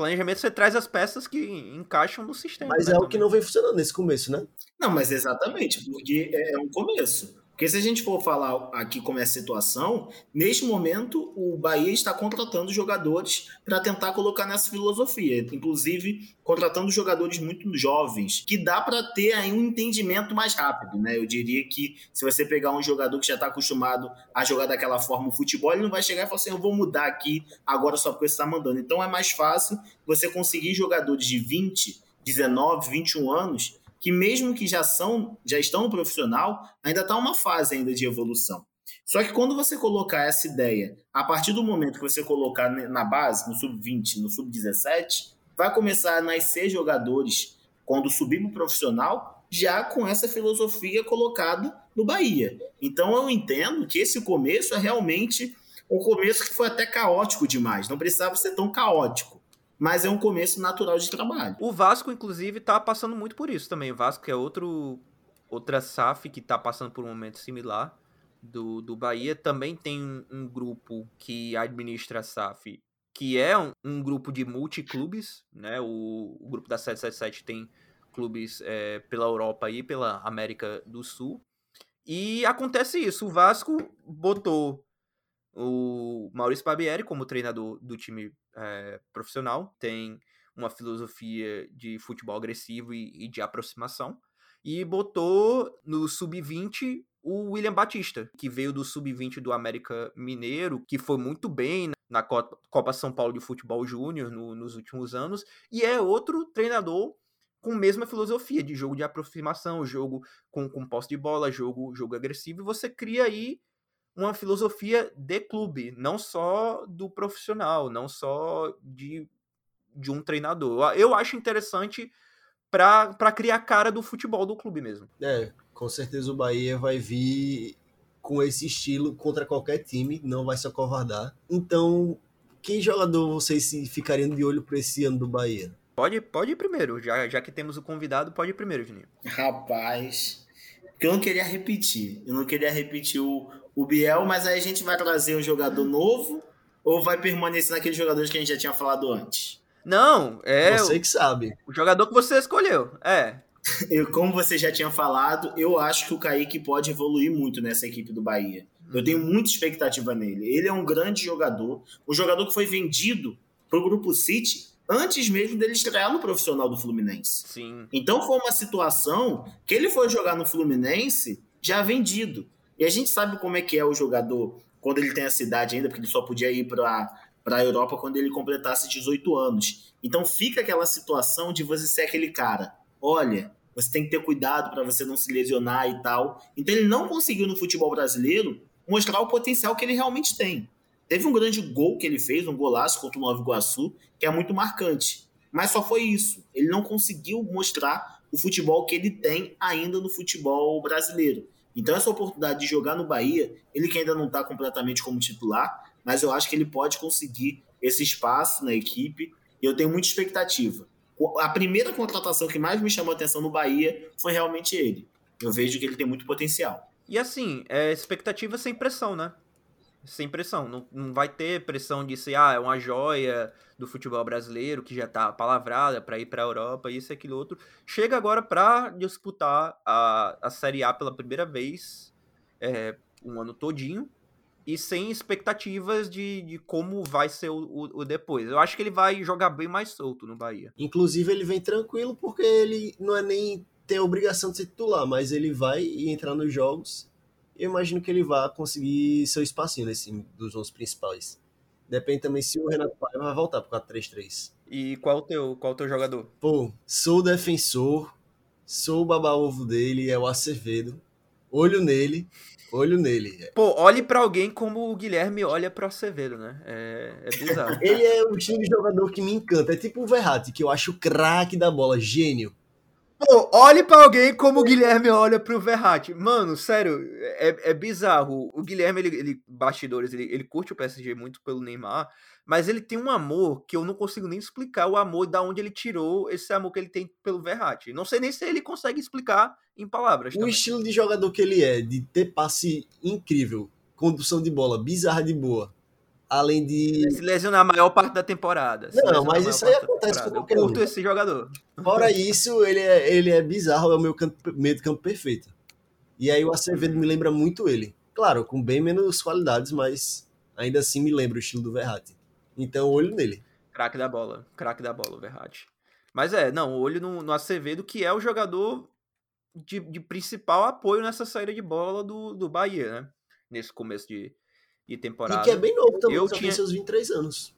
planejamento você traz as peças que encaixam no sistema. Mas né, é o que não vem funcionando nesse começo, né? Não, mas exatamente, porque é um começo. Porque se a gente for falar aqui como é a situação, neste momento o Bahia está contratando jogadores para tentar colocar nessa filosofia, inclusive contratando jogadores muito jovens, que dá para ter aí um entendimento mais rápido, né? Eu diria que se você pegar um jogador que já está acostumado a jogar daquela forma o futebol, ele não vai chegar e falar assim, eu vou mudar aqui agora só porque você está mandando. Então é mais fácil você conseguir jogadores de 20, 19, 21 anos que mesmo que já são, já estão no profissional, ainda está uma fase ainda de evolução. Só que quando você colocar essa ideia, a partir do momento que você colocar na base, no sub-20, no sub-17, vai começar a nascer jogadores quando subir para o profissional, já com essa filosofia colocada no Bahia. Então eu entendo que esse começo é realmente um começo que foi até caótico demais. Não precisava ser tão caótico mas é um começo natural de trabalho. O Vasco, inclusive, tá passando muito por isso também. O Vasco é outro outra SAF que tá passando por um momento similar do, do Bahia. Também tem um, um grupo que administra a SAF, que é um, um grupo de multiclubes, né? O, o, grupo da 777 tem clubes é, pela Europa e pela América do Sul. E acontece isso, o Vasco botou o Maurício Barbieri como treinador do time é, profissional, tem uma filosofia de futebol agressivo e, e de aproximação, e botou no sub-20 o William Batista, que veio do sub-20 do América Mineiro, que foi muito bem na Copa São Paulo de Futebol Júnior no, nos últimos anos, e é outro treinador com a mesma filosofia de jogo de aproximação, jogo com, com posse de bola, jogo, jogo agressivo, e você cria aí uma filosofia de clube, não só do profissional, não só de, de um treinador. Eu acho interessante para criar a cara do futebol do clube mesmo. É, com certeza o Bahia vai vir com esse estilo contra qualquer time, não vai se acovardar. Então, quem jogador vocês ficariam de olho para esse ano do Bahia? Pode, pode ir primeiro, já, já que temos o convidado, pode ir primeiro, Juninho. Rapaz, porque eu não queria repetir. Eu não queria repetir o, o Biel, mas aí a gente vai trazer um jogador novo ou vai permanecer naqueles jogadores que a gente já tinha falado antes? Não, é. Você que sabe. O jogador que você escolheu. É. Eu, como você já tinha falado, eu acho que o Kaique pode evoluir muito nessa equipe do Bahia. Eu tenho muita expectativa nele. Ele é um grande jogador, um jogador que foi vendido para o Grupo City antes mesmo dele estrear no profissional do Fluminense. Sim. Então foi uma situação que ele foi jogar no Fluminense já vendido. E a gente sabe como é que é o jogador quando ele tem a cidade ainda, porque ele só podia ir para para a Europa quando ele completasse 18 anos. Então fica aquela situação de você ser aquele cara, olha, você tem que ter cuidado para você não se lesionar e tal. Então ele não conseguiu no futebol brasileiro mostrar o potencial que ele realmente tem. Teve um grande gol que ele fez, um golaço contra o Nova Iguaçu, que é muito marcante. Mas só foi isso. Ele não conseguiu mostrar o futebol que ele tem ainda no futebol brasileiro. Então essa oportunidade de jogar no Bahia, ele que ainda não está completamente como titular, mas eu acho que ele pode conseguir esse espaço na equipe e eu tenho muita expectativa. A primeira contratação que mais me chamou a atenção no Bahia foi realmente ele. Eu vejo que ele tem muito potencial. E assim, é expectativa sem pressão, né? Sem pressão. Não, não vai ter pressão de ser, ah, é uma joia do futebol brasileiro que já tá palavrada para ir para a Europa, isso e aquilo outro. Chega agora para disputar a, a Série A pela primeira vez, é, um ano todinho, e sem expectativas de, de como vai ser o, o, o, depois. Eu acho que ele vai jogar bem mais solto no Bahia. Inclusive, ele vem tranquilo porque ele não é nem ter a obrigação de ser titular, mas ele vai entrar nos jogos. Eu imagino que ele vai conseguir seu espacinho nesse dos 11 principais. Depende também se o Renato Paiva vai voltar pro 4-3-3. E qual o teu, qual o teu jogador? Pô, sou defensor, sou o baba-ovo dele, é o Acevedo. Olho nele. Olho nele. Pô, olhe para alguém como o Guilherme olha para o Acevedo, né? É, é bizarro. ele é o time de jogador que me encanta. É tipo o Verratti, que eu acho craque da bola, gênio. Pô, olhe para alguém como o Guilherme olha pro Verratti. Mano, sério, é, é bizarro. O Guilherme, ele, ele bastidores, ele, ele curte o PSG muito pelo Neymar, mas ele tem um amor que eu não consigo nem explicar o amor da onde ele tirou esse amor que ele tem pelo Verratti. Não sei nem se ele consegue explicar em palavras. O também. estilo de jogador que ele é, de ter passe incrível, condução de bola bizarra de boa, além de. Se lesionar a maior parte da temporada. Não, mas isso aí acontece com qualquer Eu curto um. esse jogador. Fora isso, ele é, ele é bizarro, é o meu campo, meio de campo perfeito. E aí o Acevedo me lembra muito ele. Claro, com bem menos qualidades, mas ainda assim me lembra o estilo do Verratti. Então, olho nele. Craque da bola, craque da bola, o Verratti. Mas é, não, olho no, no Acevedo, que é o jogador de, de, principal apoio nessa saída de bola do, do Bahia, né? Nesse começo de, de temporada. E que é bem novo também, eu só tinha seus 23 anos.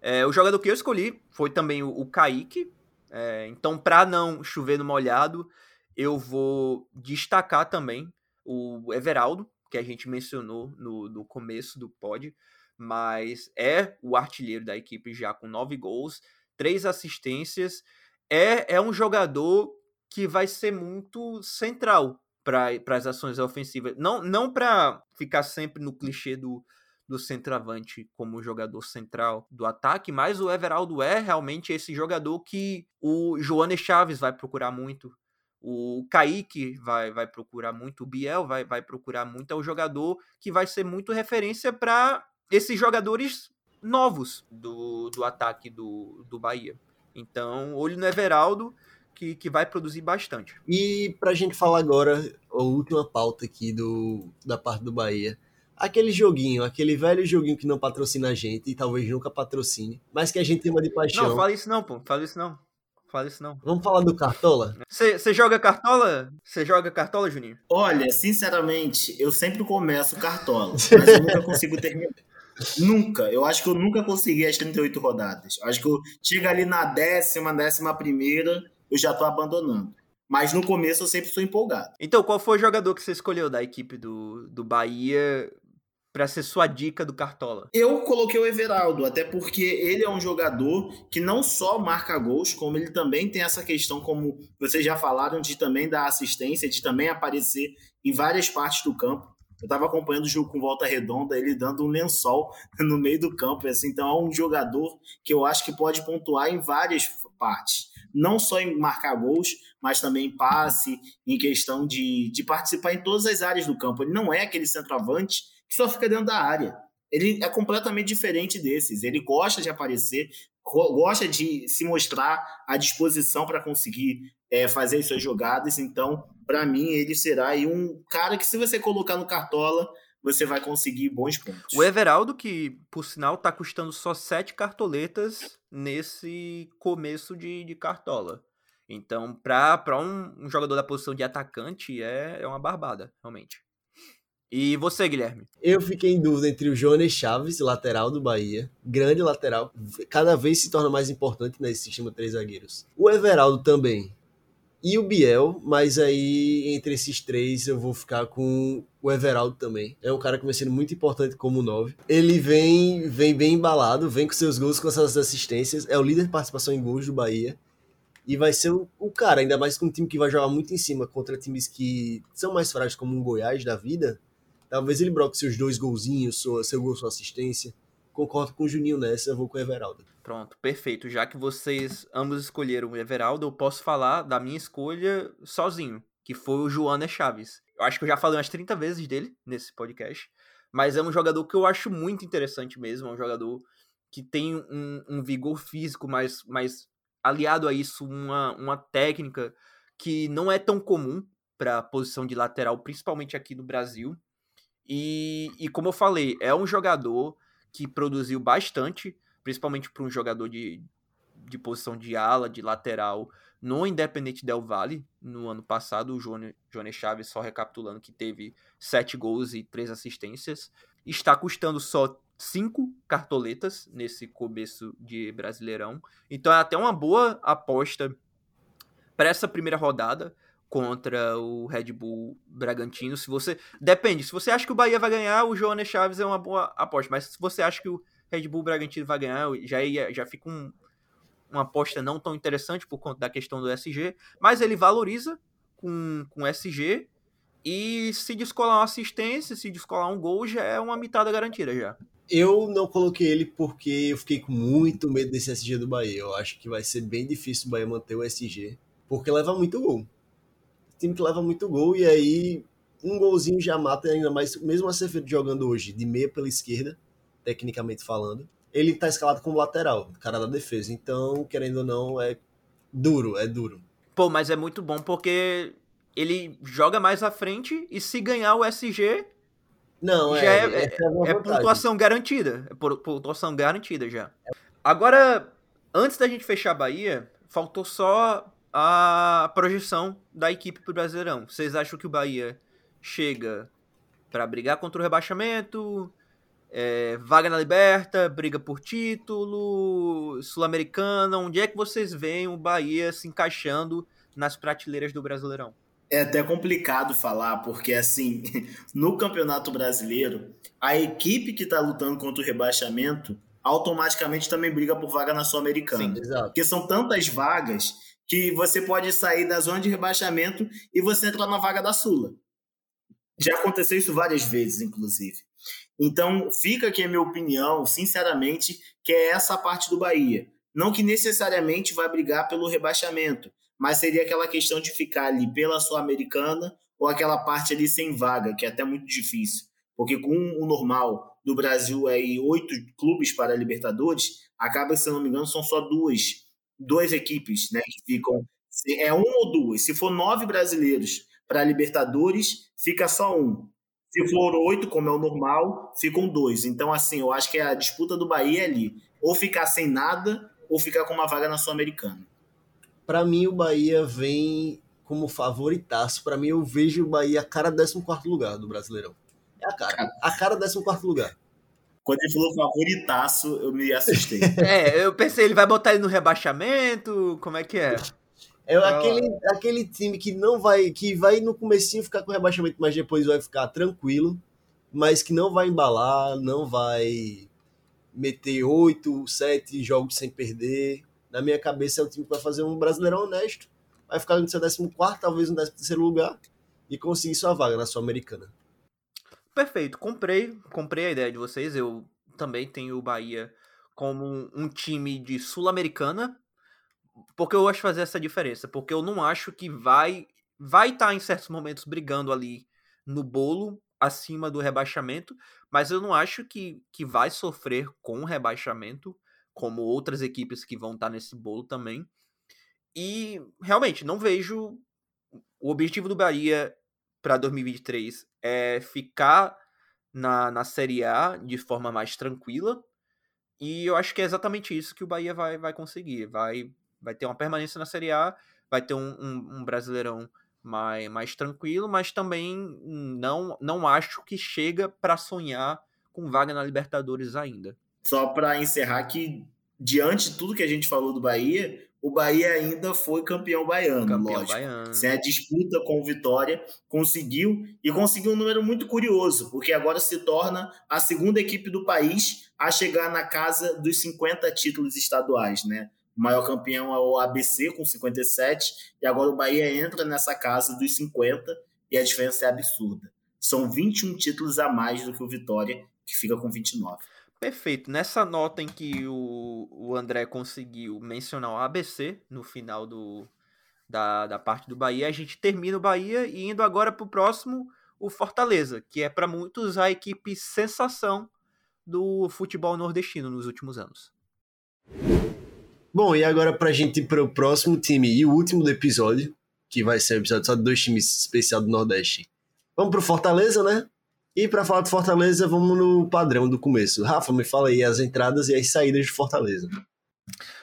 É, o jogador que eu escolhi foi também o, o Kaique. É, então, para não chover no molhado, eu vou destacar também o Everaldo, que a gente mencionou no, no começo do pod, mas é o artilheiro da equipe já com nove gols, três assistências. É, é um jogador que vai ser muito central para as ações ofensivas. Não, não para ficar sempre no clichê do, do centroavante como jogador central do ataque, mas o Everaldo é realmente esse jogador que o Joane Chaves vai procurar muito. O Kaique vai, vai procurar muito, o Biel vai, vai procurar muito. É o jogador que vai ser muito referência para esses jogadores novos do, do ataque do, do Bahia. Então, olho no Everaldo que, que vai produzir bastante. E para a gente falar agora, a última pauta aqui do, da parte do Bahia. Aquele joguinho, aquele velho joguinho que não patrocina a gente e talvez nunca patrocine, mas que a gente ama de paixão. Não, fala isso não, pô. Fala isso não. Fala isso não. Vamos falar do Cartola? Você joga Cartola? Você joga Cartola, Juninho? Olha, sinceramente, eu sempre começo Cartola, mas eu nunca consigo terminar. Nunca. Eu acho que eu nunca consegui as 38 rodadas. Acho que eu chego ali na décima, décima primeira, eu já tô abandonando. Mas no começo eu sempre sou empolgado. Então, qual foi o jogador que você escolheu da equipe do, do Bahia para ser sua dica do Cartola? Eu coloquei o Everaldo, até porque ele é um jogador que não só marca gols, como ele também tem essa questão, como vocês já falaram, de também dar assistência, de também aparecer em várias partes do campo. Eu estava acompanhando o jogo com volta redonda, ele dando um lençol no meio do campo. Assim, então é um jogador que eu acho que pode pontuar em várias partes não só em marcar gols, mas também em passe, em questão de, de participar em todas as áreas do campo. Ele não é aquele centroavante que só fica dentro da área. Ele é completamente diferente desses. Ele gosta de aparecer, gosta de se mostrar à disposição para conseguir é, fazer as suas jogadas. Então, para mim, ele será um cara que, se você colocar no cartola, você vai conseguir bons pontos. O Everaldo, que por sinal tá custando só sete cartoletas nesse começo de, de cartola. Então, para um, um, jogador da posição de atacante, é, é uma barbada, realmente. E você, Guilherme? Eu fiquei em dúvida entre o Jones Chaves, lateral do Bahia, grande lateral, cada vez se torna mais importante nesse sistema de três zagueiros. O Everaldo também. E o Biel, mas aí entre esses três eu vou ficar com o Everaldo também. É um cara que vem sendo muito importante como nove. Ele vem, vem bem embalado, vem com seus gols, com suas assistências. É o líder de participação em gols do Bahia. E vai ser o, o, cara, ainda mais com um time que vai jogar muito em cima contra times que são mais frágeis, como um Goiás da vida. Talvez ele broque seus dois golzinhos, sua, seu gol, sua assistência. Concordo com o Juninho nessa, eu vou com o Everaldo. Pronto, perfeito. Já que vocês ambos escolheram o Everaldo, eu posso falar da minha escolha sozinho, que foi o Joana Chaves. Eu acho que eu já falei umas 30 vezes dele nesse podcast, mas é um jogador que eu acho muito interessante mesmo. É um jogador que tem um, um vigor físico, mas, mas aliado a isso, uma, uma técnica que não é tão comum para a posição de lateral, principalmente aqui no Brasil. E, e como eu falei, é um jogador que produziu bastante, principalmente para um jogador de, de posição de ala, de lateral, no Independente Del Valle, no ano passado, o Jones Chaves, só recapitulando, que teve sete gols e três assistências, está custando só cinco cartoletas nesse começo de Brasileirão. Então é até uma boa aposta para essa primeira rodada contra o Red Bull Bragantino. Se você depende, se você acha que o Bahia vai ganhar, o Jonas Chaves é uma boa aposta, mas se você acha que o Red Bull Bragantino vai ganhar, já ia, já fica um, uma aposta não tão interessante por conta da questão do SG, mas ele valoriza com com SG e se descolar uma assistência, se descolar um gol, já é uma mitada garantida já. Eu não coloquei ele porque eu fiquei com muito medo desse SG do Bahia. Eu acho que vai ser bem difícil o Bahia manter o SG, porque leva muito gol time que leva muito gol e aí um golzinho já mata ainda mais, mesmo a Acevedo jogando hoje de meia pela esquerda, tecnicamente falando, ele tá escalado como lateral, cara da defesa. Então, querendo ou não, é duro, é duro. Pô, mas é muito bom porque ele joga mais à frente e se ganhar o SG, não, já é, é, é, é pontuação garantida. É pontuação garantida já. Agora, antes da gente fechar a Bahia, faltou só a projeção da equipe para o Brasileirão. Vocês acham que o Bahia chega para brigar contra o rebaixamento? É, vaga na Liberta, briga por título, Sul-Americana. Onde é que vocês veem o Bahia se encaixando nas prateleiras do Brasileirão? É até complicado falar, porque assim, no Campeonato Brasileiro, a equipe que está lutando contra o rebaixamento automaticamente também briga por vaga na Sul-Americana. Porque são tantas vagas que você pode sair da zona de rebaixamento e você entrar na vaga da Sula. Já aconteceu isso várias vezes, inclusive. Então, fica aqui a minha opinião, sinceramente, que é essa parte do Bahia. Não que necessariamente vai brigar pelo rebaixamento, mas seria aquela questão de ficar ali pela Sul-Americana ou aquela parte ali sem vaga, que é até muito difícil. Porque com o normal do Brasil aí oito clubes para a Libertadores, acaba, se não me engano, são só duas duas equipes, né, que ficam é um ou duas. Se for nove brasileiros para Libertadores, fica só um. Se for oito, como é o normal, ficam dois. Então, assim, eu acho que a disputa do Bahia é ali. Ou ficar sem nada, ou ficar com uma vaga na Sul-Americana. Para mim, o Bahia vem como favoritaço. Para mim, eu vejo o Bahia a cara 14 lugar do Brasileirão. É a cara. A cara 14 lugar. Quando ele falou favoritaço, eu me assustei. é, eu pensei, ele vai botar ele no rebaixamento? Como é que é? É aquele, aquele time que não vai, que vai no comecinho ficar com rebaixamento, mas depois vai ficar tranquilo, mas que não vai embalar, não vai meter oito, sete jogos sem perder. Na minha cabeça é o time que vai fazer um brasileirão honesto, vai ficar no seu 14, talvez no 13 lugar, e conseguir sua vaga na Sul-Americana. Perfeito, comprei, comprei a ideia de vocês. Eu também tenho o Bahia como um time de Sul-Americana, porque eu de fazer essa diferença, porque eu não acho que vai vai estar tá em certos momentos brigando ali no bolo acima do rebaixamento, mas eu não acho que, que vai sofrer com o rebaixamento, como outras equipes que vão estar tá nesse bolo também. E realmente não vejo o objetivo do Bahia para 2023 é ficar na, na Série A de forma mais tranquila. E eu acho que é exatamente isso que o Bahia vai, vai conseguir. Vai, vai ter uma permanência na Série A, vai ter um, um, um brasileirão mais, mais tranquilo, mas também não, não acho que chega para sonhar com vaga na Libertadores ainda. Só para encerrar que diante de tudo que a gente falou do Bahia, o Bahia ainda foi campeão baiano, campeão lógico. Baiano. Sem a disputa com o Vitória, conseguiu e conseguiu um número muito curioso, porque agora se torna a segunda equipe do país a chegar na casa dos 50 títulos estaduais, né? O maior campeão é o ABC com 57 e agora o Bahia entra nessa casa dos 50 e a diferença é absurda. São 21 títulos a mais do que o Vitória, que fica com 29. Perfeito. Nessa nota em que o, o André conseguiu mencionar o ABC no final do, da, da parte do Bahia, a gente termina o Bahia e indo agora para o próximo, o Fortaleza, que é para muitos a equipe sensação do futebol nordestino nos últimos anos. Bom, e agora para a gente ir para o próximo time e o último do episódio, que vai ser um episódio só de dois times especial do Nordeste. Vamos para o Fortaleza, né? E para falar de Fortaleza, vamos no padrão do começo. Rafa, me fala aí as entradas e as saídas de Fortaleza.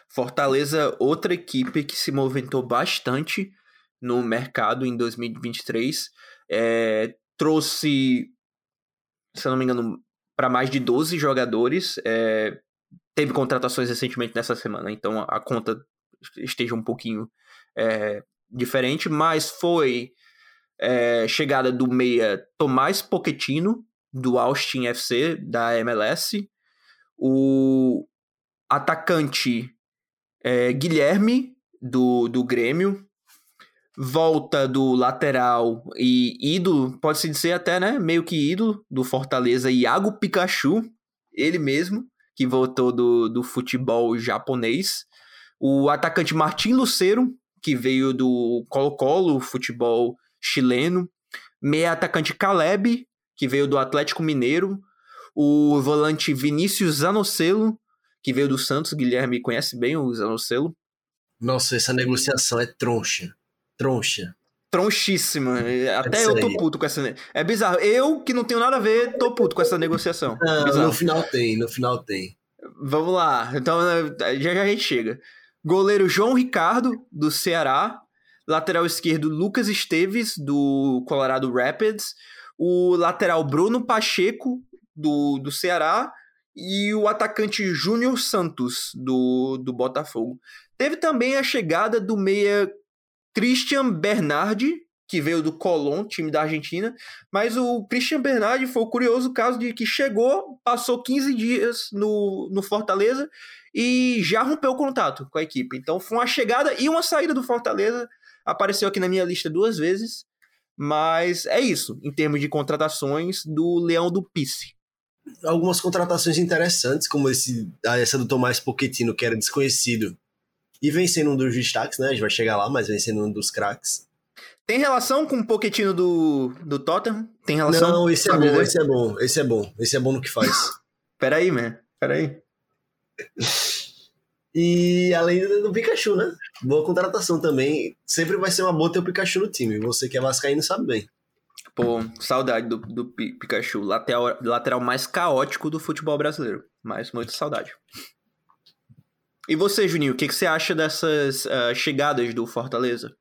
Fortaleza, outra equipe que se movimentou bastante no mercado em 2023. É, trouxe, se eu não me engano, para mais de 12 jogadores. É, teve contratações recentemente nessa semana, então a conta esteja um pouquinho é, diferente, mas foi é, chegada do meia Tomás Pochettino, do Austin FC, da MLS, o atacante é, Guilherme, do, do Grêmio, volta do lateral e ídolo, pode-se dizer até, né, meio que ídolo do Fortaleza, Iago Pikachu, ele mesmo, que voltou do, do futebol japonês, o atacante Martim Lucero, que veio do Colo-Colo, futebol chileno, meia atacante Caleb, que veio do Atlético Mineiro, o volante Vinícius Zanocelo, que veio do Santos, Guilherme conhece bem o Zanocelo. Nossa, essa negociação é troncha. Troncha. Tronchíssima. Até é eu tô puto com essa. É bizarro. Eu, que não tenho nada a ver, tô puto com essa negociação. No final tem, no final tem. Vamos lá. Então, já já a gente chega. Goleiro João Ricardo, do Ceará. Lateral esquerdo, Lucas Esteves, do Colorado Rapids. O lateral Bruno Pacheco, do, do Ceará. E o atacante Júnior Santos, do, do Botafogo. Teve também a chegada do meia Christian Bernardi, que veio do Colón, time da Argentina, mas o Christian Bernardi foi o curioso caso de que chegou, passou 15 dias no, no Fortaleza e já rompeu o contato com a equipe. Então foi uma chegada e uma saída do Fortaleza apareceu aqui na minha lista duas vezes, mas é isso, em termos de contratações do Leão do Pice. Algumas contratações interessantes, como esse, essa do Tomás Pochettino, que era desconhecido, e vem sendo um dos destaques, né? A gente vai chegar lá, mas vem sendo um dos craques. Tem relação com o Pochettino do, do Tottenham? Tem relação? Não, esse é bom, esse é bom, esse é bom, esse é bom no que faz. Peraí, man, peraí. E além do Pikachu, né? Boa contratação também. Sempre vai ser uma boa ter o Pikachu no time. Você que é vascaíno sabe bem. Pô, saudade do, do Pikachu. Lateral, lateral mais caótico do futebol brasileiro. Mas muita saudade. E você, Juninho, o que, que você acha dessas uh, chegadas do Fortaleza?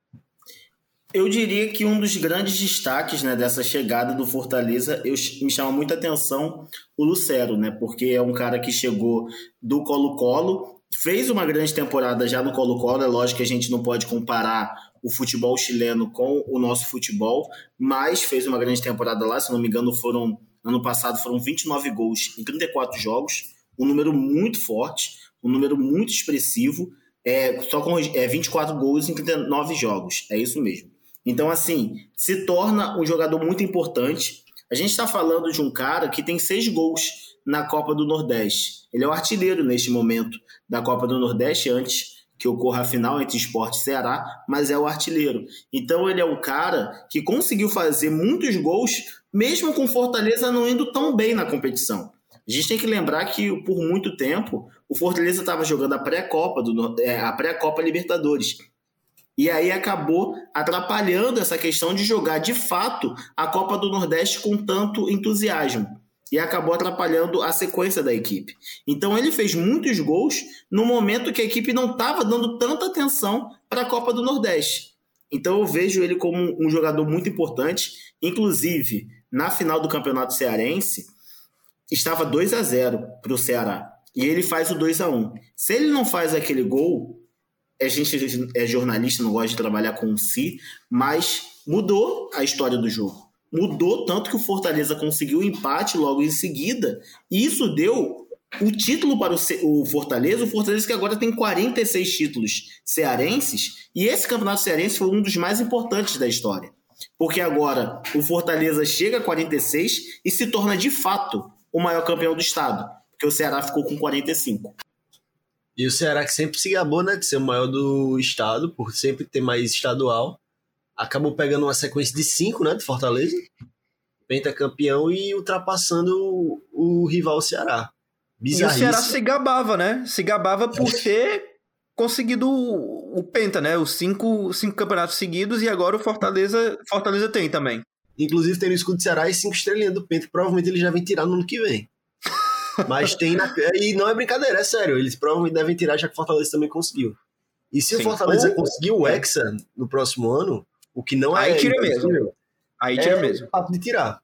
Eu diria que um dos grandes destaques né, dessa chegada do Fortaleza eu, me chama muita atenção o Lucero, né? Porque é um cara que chegou do Colo-Colo fez uma grande temporada já no Colo-Colo. É lógico que a gente não pode comparar o futebol chileno com o nosso futebol, mas fez uma grande temporada lá. Se não me engano, foram ano passado foram 29 gols em 34 jogos, um número muito forte, um número muito expressivo. É, só com é, 24 gols em 39 jogos. É isso mesmo. Então, assim, se torna um jogador muito importante. A gente está falando de um cara que tem seis gols na Copa do Nordeste. Ele é o artilheiro neste momento da Copa do Nordeste, antes que ocorra a final entre Esporte e Ceará, mas é o artilheiro. Então ele é o cara que conseguiu fazer muitos gols, mesmo com Fortaleza não indo tão bem na competição. A gente tem que lembrar que por muito tempo o Fortaleza estava jogando a pré-copa é, a pré-copa Libertadores. E aí acabou atrapalhando essa questão de jogar de fato a Copa do Nordeste com tanto entusiasmo e acabou atrapalhando a sequência da equipe. Então ele fez muitos gols no momento que a equipe não estava dando tanta atenção para a Copa do Nordeste. Então eu vejo ele como um jogador muito importante. Inclusive, na final do Campeonato Cearense, estava 2 a 0 para o Ceará. E ele faz o 2 a 1 Se ele não faz aquele gol, a gente é jornalista, não gosta de trabalhar com si, mas mudou a história do jogo. Mudou tanto que o Fortaleza conseguiu o empate logo em seguida. E isso deu o título para o, Fortaleza. O Fortaleza que agora tem 46 títulos cearenses. E esse campeonato cearense foi um dos mais importantes da história. Porque agora o Fortaleza chega a 46 e se torna de fato o maior campeão do estado. Porque o Ceará ficou com 45. E o Ceará, que sempre se gabou né, de ser o maior do estado, por sempre ter mais estadual, acabou pegando uma sequência de cinco né, de Fortaleza, pentacampeão e ultrapassando o, o rival Ceará. E o Ceará se gabava, né? Se gabava por ter conseguido o, o Penta, né? Os cinco, cinco campeonatos seguidos e agora o Fortaleza, Fortaleza tem também. Inclusive tem no escudo do Ceará e cinco estrelinhas do Penta, provavelmente ele já vem tirar no ano que vem. Mas tem na... E não é brincadeira, é sério. Eles provavelmente devem tirar, já que o Fortaleza também conseguiu. E se Sim. o Fortaleza Ou... conseguir o é. Hexa no próximo ano, o que não é. Aí tira mesmo. Aí tira é mesmo. Papo de tirar.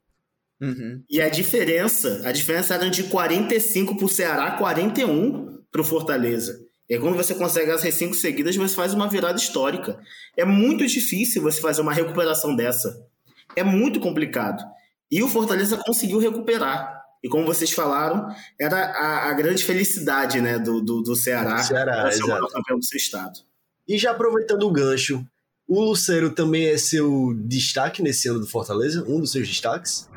Uhum. E a diferença, a diferença era de 45 pro Ceará, 41 pro Fortaleza. E quando você consegue essas cinco seguidas, você faz uma virada histórica. É muito difícil você fazer uma recuperação dessa. É muito complicado. E o Fortaleza conseguiu recuperar. E como vocês falaram, era a, a grande felicidade né, do, do, do Ceará, Ceará ser o campeão do seu estado. E já aproveitando o gancho, o Lucero também é seu destaque nesse ano do Fortaleza? Um dos seus destaques?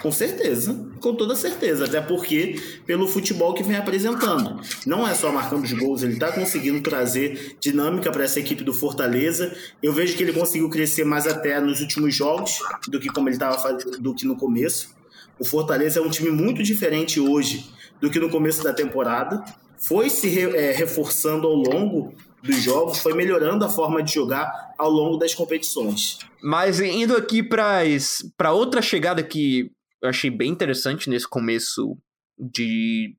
Com certeza, com toda certeza, até porque pelo futebol que vem apresentando. Não é só marcando os gols, ele está conseguindo trazer dinâmica para essa equipe do Fortaleza. Eu vejo que ele conseguiu crescer mais até nos últimos jogos do que como ele estava fazendo do que no começo. O Fortaleza é um time muito diferente hoje do que no começo da temporada. Foi se re, é, reforçando ao longo dos jogos, foi melhorando a forma de jogar ao longo das competições. Mas indo aqui para outra chegada que eu achei bem interessante nesse começo de,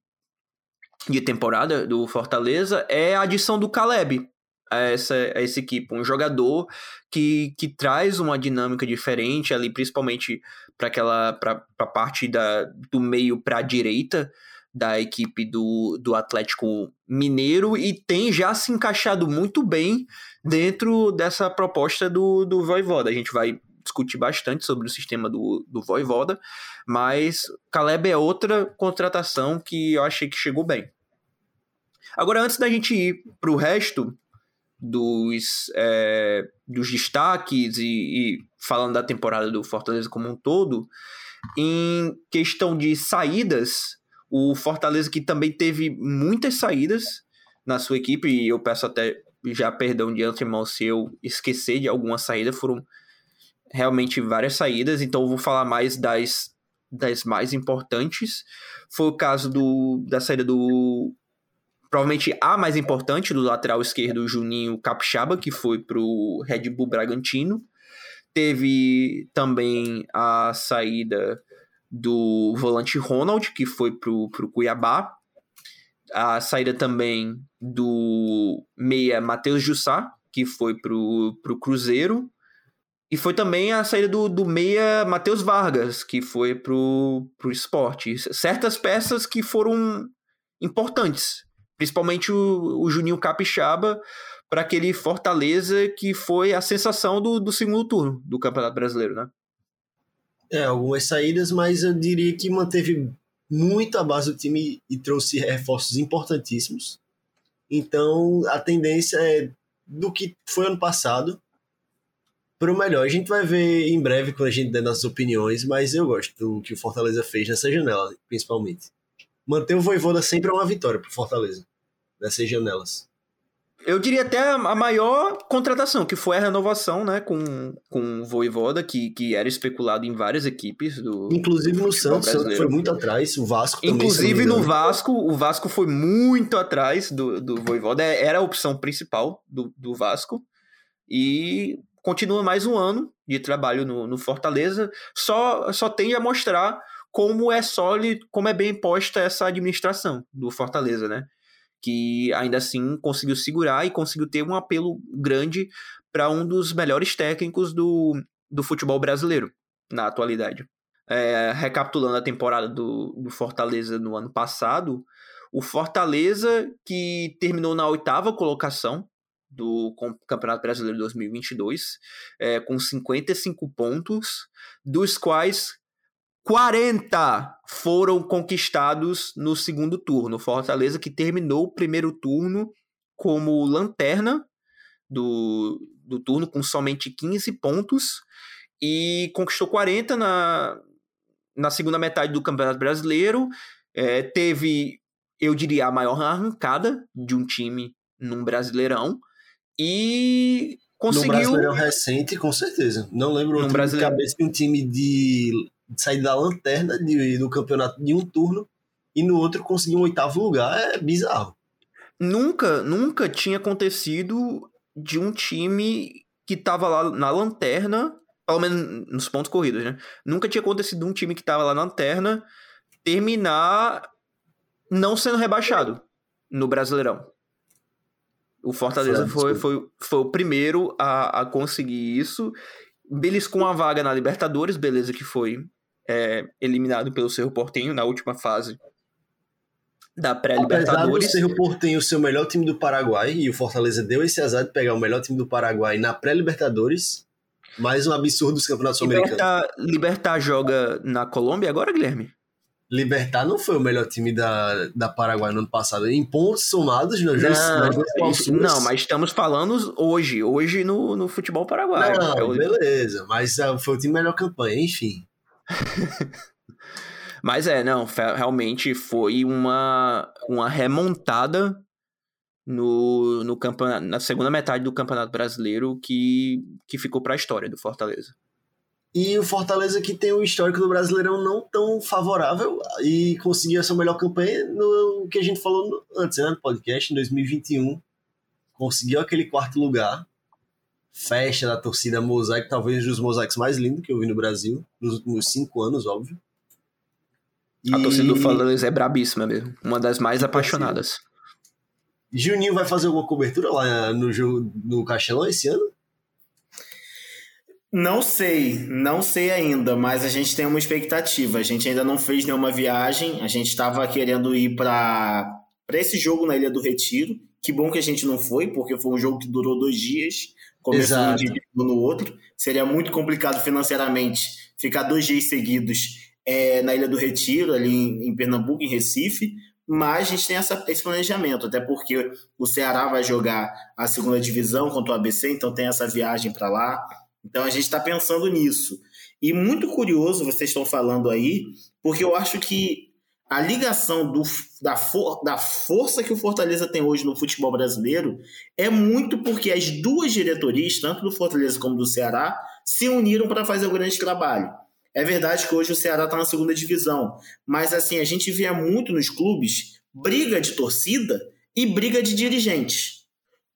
de temporada do Fortaleza é a adição do Caleb a essa, a essa equipe. Um jogador que, que traz uma dinâmica diferente ali, principalmente para aquela para a parte da, do meio para a direita da equipe do, do Atlético Mineiro e tem já se encaixado muito bem dentro dessa proposta do, do Voivoda. A gente vai discutir bastante sobre o sistema do, do Voivoda, mas Caleb é outra contratação que eu achei que chegou bem. Agora, antes da gente ir para o resto, dos, é, dos destaques e, e, falando da temporada do Fortaleza como um todo, em questão de saídas, o Fortaleza que também teve muitas saídas na sua equipe, e eu peço até já perdão de antemão se eu esquecer de alguma saída, foram realmente várias saídas, então eu vou falar mais das, das mais importantes. Foi o caso do, da saída do provavelmente a mais importante do lateral esquerdo, Juninho Capixaba, que foi para o Red Bull Bragantino. Teve também a saída do volante Ronald, que foi para o Cuiabá. A saída também do meia Matheus Jussá, que foi para o Cruzeiro. E foi também a saída do, do meia Matheus Vargas, que foi para o esporte. Certas peças que foram importantes principalmente o, o Juninho Capixaba, para aquele Fortaleza que foi a sensação do, do segundo turno do Campeonato Brasileiro, né? É, algumas saídas, mas eu diria que manteve muito a base do time e trouxe reforços importantíssimos. Então, a tendência é do que foi ano passado para o melhor. A gente vai ver em breve quando a gente der nossas opiniões, mas eu gosto do que o Fortaleza fez nessa janela, principalmente. Manter o Voivoda sempre é uma vitória para o Fortaleza dessas janelas. Eu diria até a maior contratação, que foi a renovação, né, com, com o Voivoda, que, que era especulado em várias equipes do Inclusive no Santos, Santos foi muito atrás, o Vasco também. Inclusive no Vasco, o Vasco foi muito atrás do, do Voivoda, é, era a opção principal do, do Vasco, e continua mais um ano de trabalho no, no Fortaleza, só, só tende a mostrar como é sólido, como é bem posta essa administração do Fortaleza, né? Que ainda assim conseguiu segurar e conseguiu ter um apelo grande para um dos melhores técnicos do, do futebol brasileiro na atualidade. É, recapitulando a temporada do, do Fortaleza no ano passado, o Fortaleza, que terminou na oitava colocação do Campeonato Brasileiro 2022, é, com 55 pontos, dos quais 40 foram conquistados no segundo turno. Fortaleza que terminou o primeiro turno como lanterna do, do turno com somente 15 pontos e conquistou 40 na, na segunda metade do Campeonato Brasileiro. É, teve, eu diria, a maior arrancada de um time num Brasileirão e conseguiu. No Brasileirão recente, com certeza. Não lembro outro brasileiro... de cabeça de um time de sair da lanterna de, do campeonato de um turno e no outro conseguir um oitavo lugar é bizarro. Nunca, nunca tinha acontecido de um time que tava lá na lanterna, pelo menos nos pontos corridos, né? Nunca tinha acontecido um time que tava lá na lanterna terminar não sendo rebaixado no Brasileirão. O Fortaleza foi, foi, foi o primeiro a, a conseguir isso. Beliscou uma vaga na Libertadores, beleza que foi é, eliminado pelo Cerro Portenho na última fase da pré-Libertadores. Apesar do Cerro Portenho ser o melhor time do Paraguai, e o Fortaleza deu esse azar de pegar o melhor time do Paraguai na pré-Libertadores, mais um absurdo dos campeonatos americanos. Libertar, joga na Colômbia agora, Guilherme? Libertar não foi o melhor time da, da Paraguai no ano passado. Em pontos somados, nós não, isso, não, mas estamos falando hoje, hoje no, no futebol paraguaio. Não, é o... beleza, mas uh, foi o time melhor campanha, enfim. Mas é, não, realmente foi uma, uma remontada no, no campeonato, na segunda metade do Campeonato Brasileiro que, que ficou para a história do Fortaleza. E o Fortaleza que tem um histórico do Brasileirão não tão favorável e conseguiu essa melhor campanha no que a gente falou antes, né, no podcast, em 2021. Conseguiu aquele quarto lugar festa da torcida Mosaico, talvez um dos mosaicos mais lindos que eu vi no Brasil, nos últimos cinco anos, óbvio. E... A torcida do Fortaleza é brabíssima mesmo, uma das mais apaixonadas. Juninho vai fazer alguma cobertura lá no jogo no Castelão esse ano? Não sei, não sei ainda, mas a gente tem uma expectativa. A gente ainda não fez nenhuma viagem, a gente estava querendo ir para esse jogo na Ilha do Retiro. Que bom que a gente não foi, porque foi um jogo que durou dois dias começando um dia no outro. Seria muito complicado financeiramente ficar dois dias seguidos é, na Ilha do Retiro, ali em, em, Pernambuco, em Recife. Mas a gente tem essa, esse planejamento, até porque o Ceará vai jogar a segunda divisão contra o ABC, então tem essa viagem para lá. Então a gente está pensando nisso. E muito curioso vocês estão falando aí, porque eu acho que a ligação do, da, for, da força que o Fortaleza tem hoje no futebol brasileiro é muito porque as duas diretorias, tanto do Fortaleza como do Ceará, se uniram para fazer o grande trabalho. É verdade que hoje o Ceará está na segunda divisão, mas assim, a gente vê muito nos clubes briga de torcida e briga de dirigentes.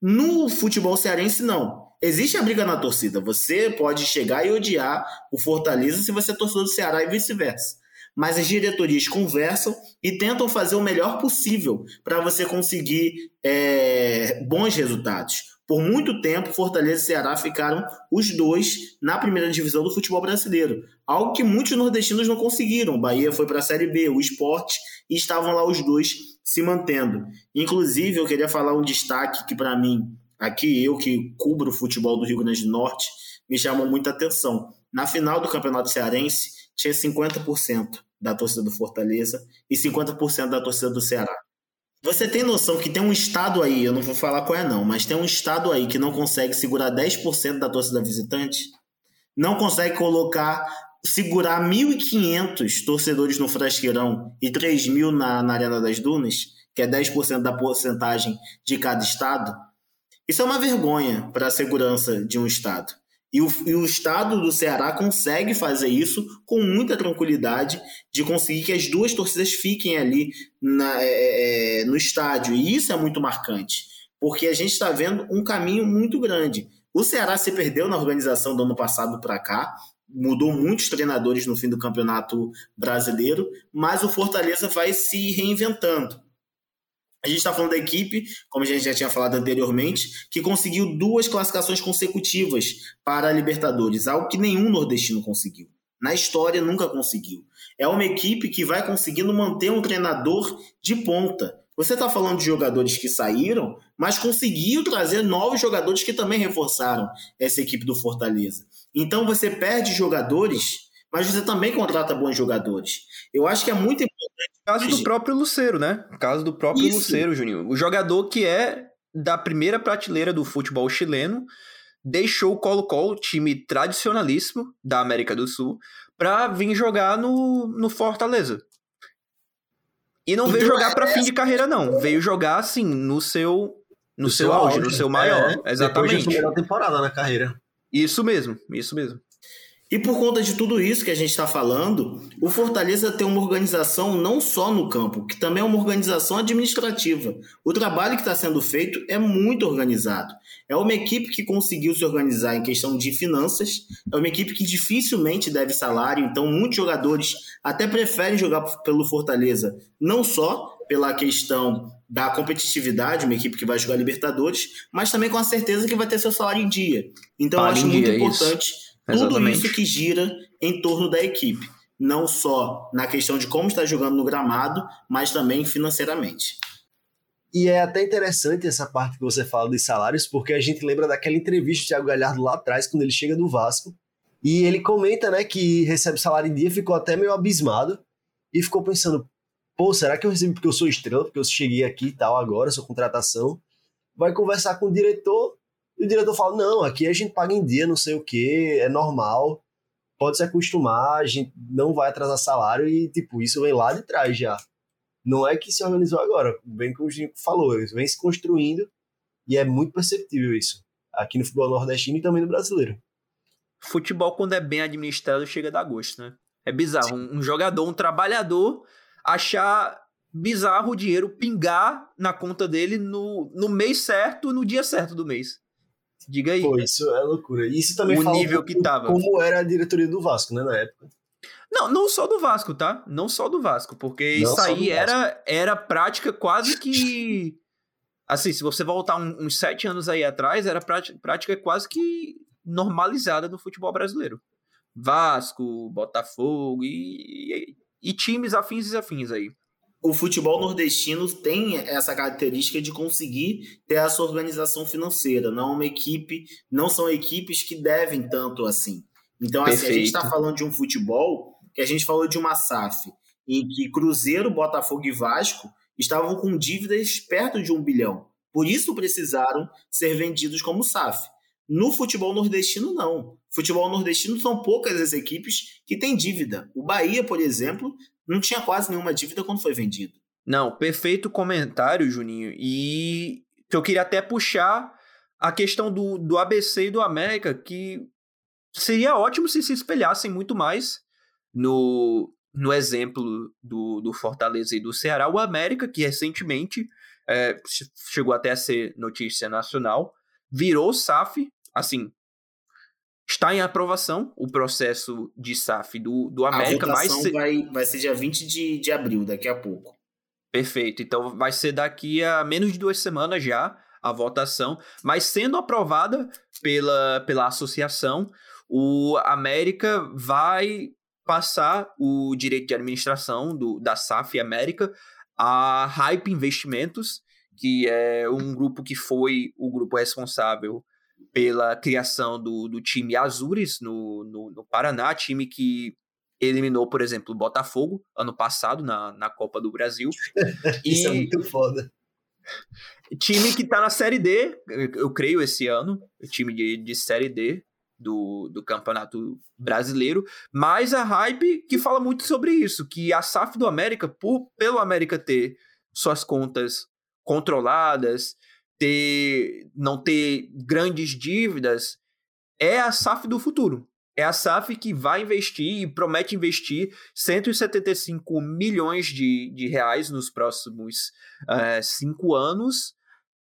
No futebol cearense, não. Existe a briga na torcida. Você pode chegar e odiar o Fortaleza se você é torcedor do Ceará e vice-versa mas as diretorias conversam e tentam fazer o melhor possível para você conseguir é, bons resultados. Por muito tempo, Fortaleza e Ceará ficaram os dois na primeira divisão do futebol brasileiro, algo que muitos nordestinos não conseguiram. Bahia foi para a Série B, o esporte, e estavam lá os dois se mantendo. Inclusive, eu queria falar um destaque que, para mim, aqui eu que cubro o futebol do Rio Grande do Norte, me chamou muita atenção. Na final do Campeonato Cearense, tinha 50% da torcida do Fortaleza e 50% da torcida do Ceará. Você tem noção que tem um estado aí, eu não vou falar qual é não, mas tem um estado aí que não consegue segurar 10% da torcida visitante? Não consegue colocar, segurar 1.500 torcedores no Frasqueirão e 3 mil na, na Arena das Dunas, que é 10% da porcentagem de cada estado? Isso é uma vergonha para a segurança de um estado. E o, e o estado do Ceará consegue fazer isso com muita tranquilidade, de conseguir que as duas torcidas fiquem ali na, é, é, é no estádio. E isso é muito marcante, porque a gente está vendo um caminho muito grande. O Ceará se perdeu na organização do ano passado para cá, mudou muitos treinadores no fim do campeonato brasileiro, mas o Fortaleza vai se reinventando. A gente está falando da equipe, como a gente já tinha falado anteriormente, que conseguiu duas classificações consecutivas para a Libertadores, algo que nenhum nordestino conseguiu. Na história, nunca conseguiu. É uma equipe que vai conseguindo manter um treinador de ponta. Você está falando de jogadores que saíram, mas conseguiu trazer novos jogadores que também reforçaram essa equipe do Fortaleza. Então você perde jogadores mas você também contrata bons jogadores. Eu acho que é muito importante. Caso do próprio Luceiro, né? Caso do próprio Isso. Luceiro, Juninho. O jogador que é da primeira prateleira do futebol chileno deixou o Colo-Colo, time tradicionalíssimo da América do Sul, para vir jogar no, no Fortaleza. E não então, veio jogar para é fim de carreira, não. Veio jogar, assim, no seu no seu, seu auge, auge, no seu maior. É, exatamente. Depois de melhor temporada na carreira. Isso mesmo, isso mesmo. E por conta de tudo isso que a gente está falando, o Fortaleza tem uma organização não só no campo, que também é uma organização administrativa. O trabalho que está sendo feito é muito organizado. É uma equipe que conseguiu se organizar em questão de finanças, é uma equipe que dificilmente deve salário, então muitos jogadores até preferem jogar pelo Fortaleza, não só pela questão da competitividade, uma equipe que vai jogar Libertadores, mas também com a certeza que vai ter seu salário em dia. Então eu acho muito importante. Isso tudo isso que gira em torno da equipe, não só na questão de como está jogando no gramado, mas também financeiramente. E é até interessante essa parte que você fala dos salários, porque a gente lembra daquela entrevista do Thiago Galhardo lá atrás, quando ele chega do Vasco, e ele comenta, né, que recebe salário em dia, ficou até meio abismado e ficou pensando, pô, será que eu recebo porque eu sou estrela, porque eu cheguei aqui e tal agora, sou contratação? Vai conversar com o diretor, e o diretor fala: não, aqui a gente paga em dia, não sei o que, é normal, pode se acostumar, a gente não vai atrasar salário e, tipo, isso vem lá de trás já. Não é que se organizou agora, bem como o Gico falou, vem se construindo e é muito perceptível isso, aqui no futebol nordestino e também no brasileiro. Futebol, quando é bem administrado, chega a dar gosto, né? É bizarro. Um, um jogador, um trabalhador, achar bizarro o dinheiro pingar na conta dele no, no mês certo, no dia certo do mês. Diga aí. Pô, isso é loucura. Isso também o fala nível que tava. como era a diretoria do Vasco, né, na época. Não, não só do Vasco, tá? Não só do Vasco, porque não isso aí era, era prática quase que. Assim, se você voltar uns sete anos aí atrás, era prática, prática quase que normalizada no futebol brasileiro. Vasco, Botafogo e, e, e times afins e afins aí o futebol nordestino tem essa característica de conseguir ter essa organização financeira. Não é uma equipe, não são equipes que devem tanto assim. Então, assim, a gente está falando de um futebol que a gente falou de uma SAF, em que Cruzeiro, Botafogo e Vasco estavam com dívidas perto de um bilhão. Por isso precisaram ser vendidos como SAF. No futebol nordestino, não. Futebol nordestino são poucas as equipes que têm dívida. O Bahia, por exemplo, não tinha quase nenhuma dívida quando foi vendido. Não, perfeito comentário, Juninho. E eu queria até puxar a questão do, do ABC e do América, que seria ótimo se se espelhassem muito mais no, no exemplo do, do Fortaleza e do Ceará. O América, que recentemente é, chegou até a ser notícia nacional, virou SAF, assim, Está em aprovação o processo de SAF do, do América. A votação ser... vai, vai ser dia 20 de, de abril, daqui a pouco. Perfeito. Então vai ser daqui a menos de duas semanas já a votação, mas sendo aprovada pela, pela associação, o América vai passar o direito de administração do, da SAF América a Hype Investimentos, que é um grupo que foi o grupo responsável pela criação do, do time Azures no, no, no, Paraná, time que eliminou, por exemplo, o Botafogo ano passado na, na Copa do Brasil. Isso é muito foda. Time que tá na Série D, eu creio, esse ano, time de, de Série D do, do Campeonato Brasileiro, mas a hype que fala muito sobre isso, que a SAF do América, por, pelo América ter suas contas controladas, ter, não ter grandes dívidas, é a SAF do futuro. É a SAF que vai investir e promete investir 175 milhões de, de reais nos próximos uh, cinco anos,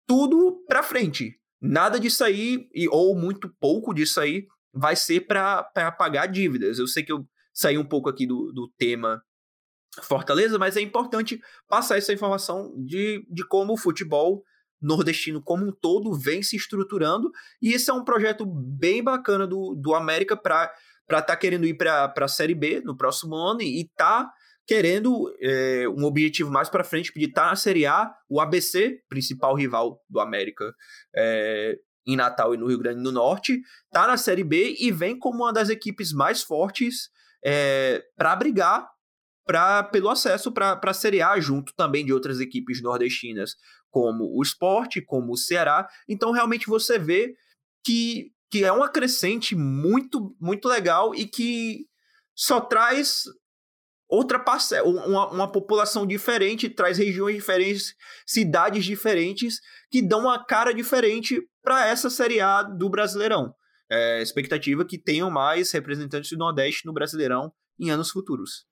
tudo para frente. Nada disso aí, ou muito pouco disso aí, vai ser para pagar dívidas. Eu sei que eu saí um pouco aqui do, do tema Fortaleza, mas é importante passar essa informação de, de como o futebol nordestino como um todo vem se estruturando, e esse é um projeto bem bacana do, do América para estar tá querendo ir para a Série B no próximo ano e tá querendo é, um objetivo mais para frente de estar tá na Série A, o ABC, principal rival do América é, em Natal e no Rio Grande do Norte, tá na Série B e vem como uma das equipes mais fortes é, para brigar pra, pelo acesso para a Série A, junto também de outras equipes nordestinas, como o Esporte, como o Ceará. Então, realmente, você vê que, que é uma crescente muito, muito legal e que só traz outra parcela, uma, uma população diferente, traz regiões diferentes, cidades diferentes, que dão uma cara diferente para essa Série A do Brasileirão. É, expectativa que tenham mais representantes do Nordeste no Brasileirão em anos futuros.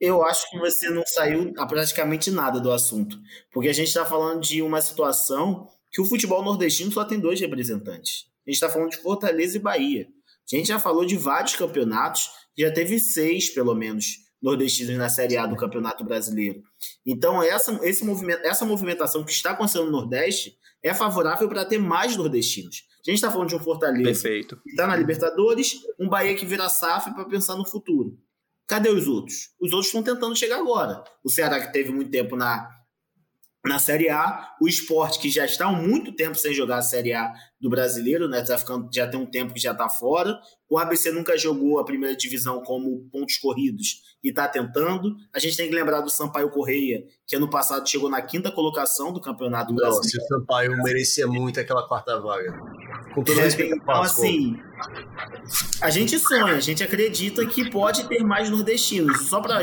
Eu acho que você não saiu a praticamente nada do assunto, porque a gente está falando de uma situação que o futebol nordestino só tem dois representantes. A gente está falando de Fortaleza e Bahia. A gente já falou de vários campeonatos, já teve seis, pelo menos, nordestinos na Série A do Campeonato Brasileiro. Então, essa, esse movimento, essa movimentação que está acontecendo no Nordeste é favorável para ter mais nordestinos. A gente está falando de um Fortaleza Perfeito. que está na Libertadores, um Bahia que vira SAF para pensar no futuro. Cadê os outros? Os outros estão tentando chegar agora. O Ceará, que teve muito tempo na, na Série A, o esporte que já está há muito tempo sem jogar a Série A do brasileiro, né? Tá ficando, já tem um tempo que já está fora. O ABC nunca jogou a primeira divisão como pontos corridos e está tentando. A gente tem que lembrar do Sampaio Correia, que ano passado chegou na quinta colocação do Campeonato Não, Brasileiro. o Sampaio merecia muito aquela quarta vaga. Com todo é, então, assim, a gente sonha, a gente acredita que pode ter mais nordestinos. Só para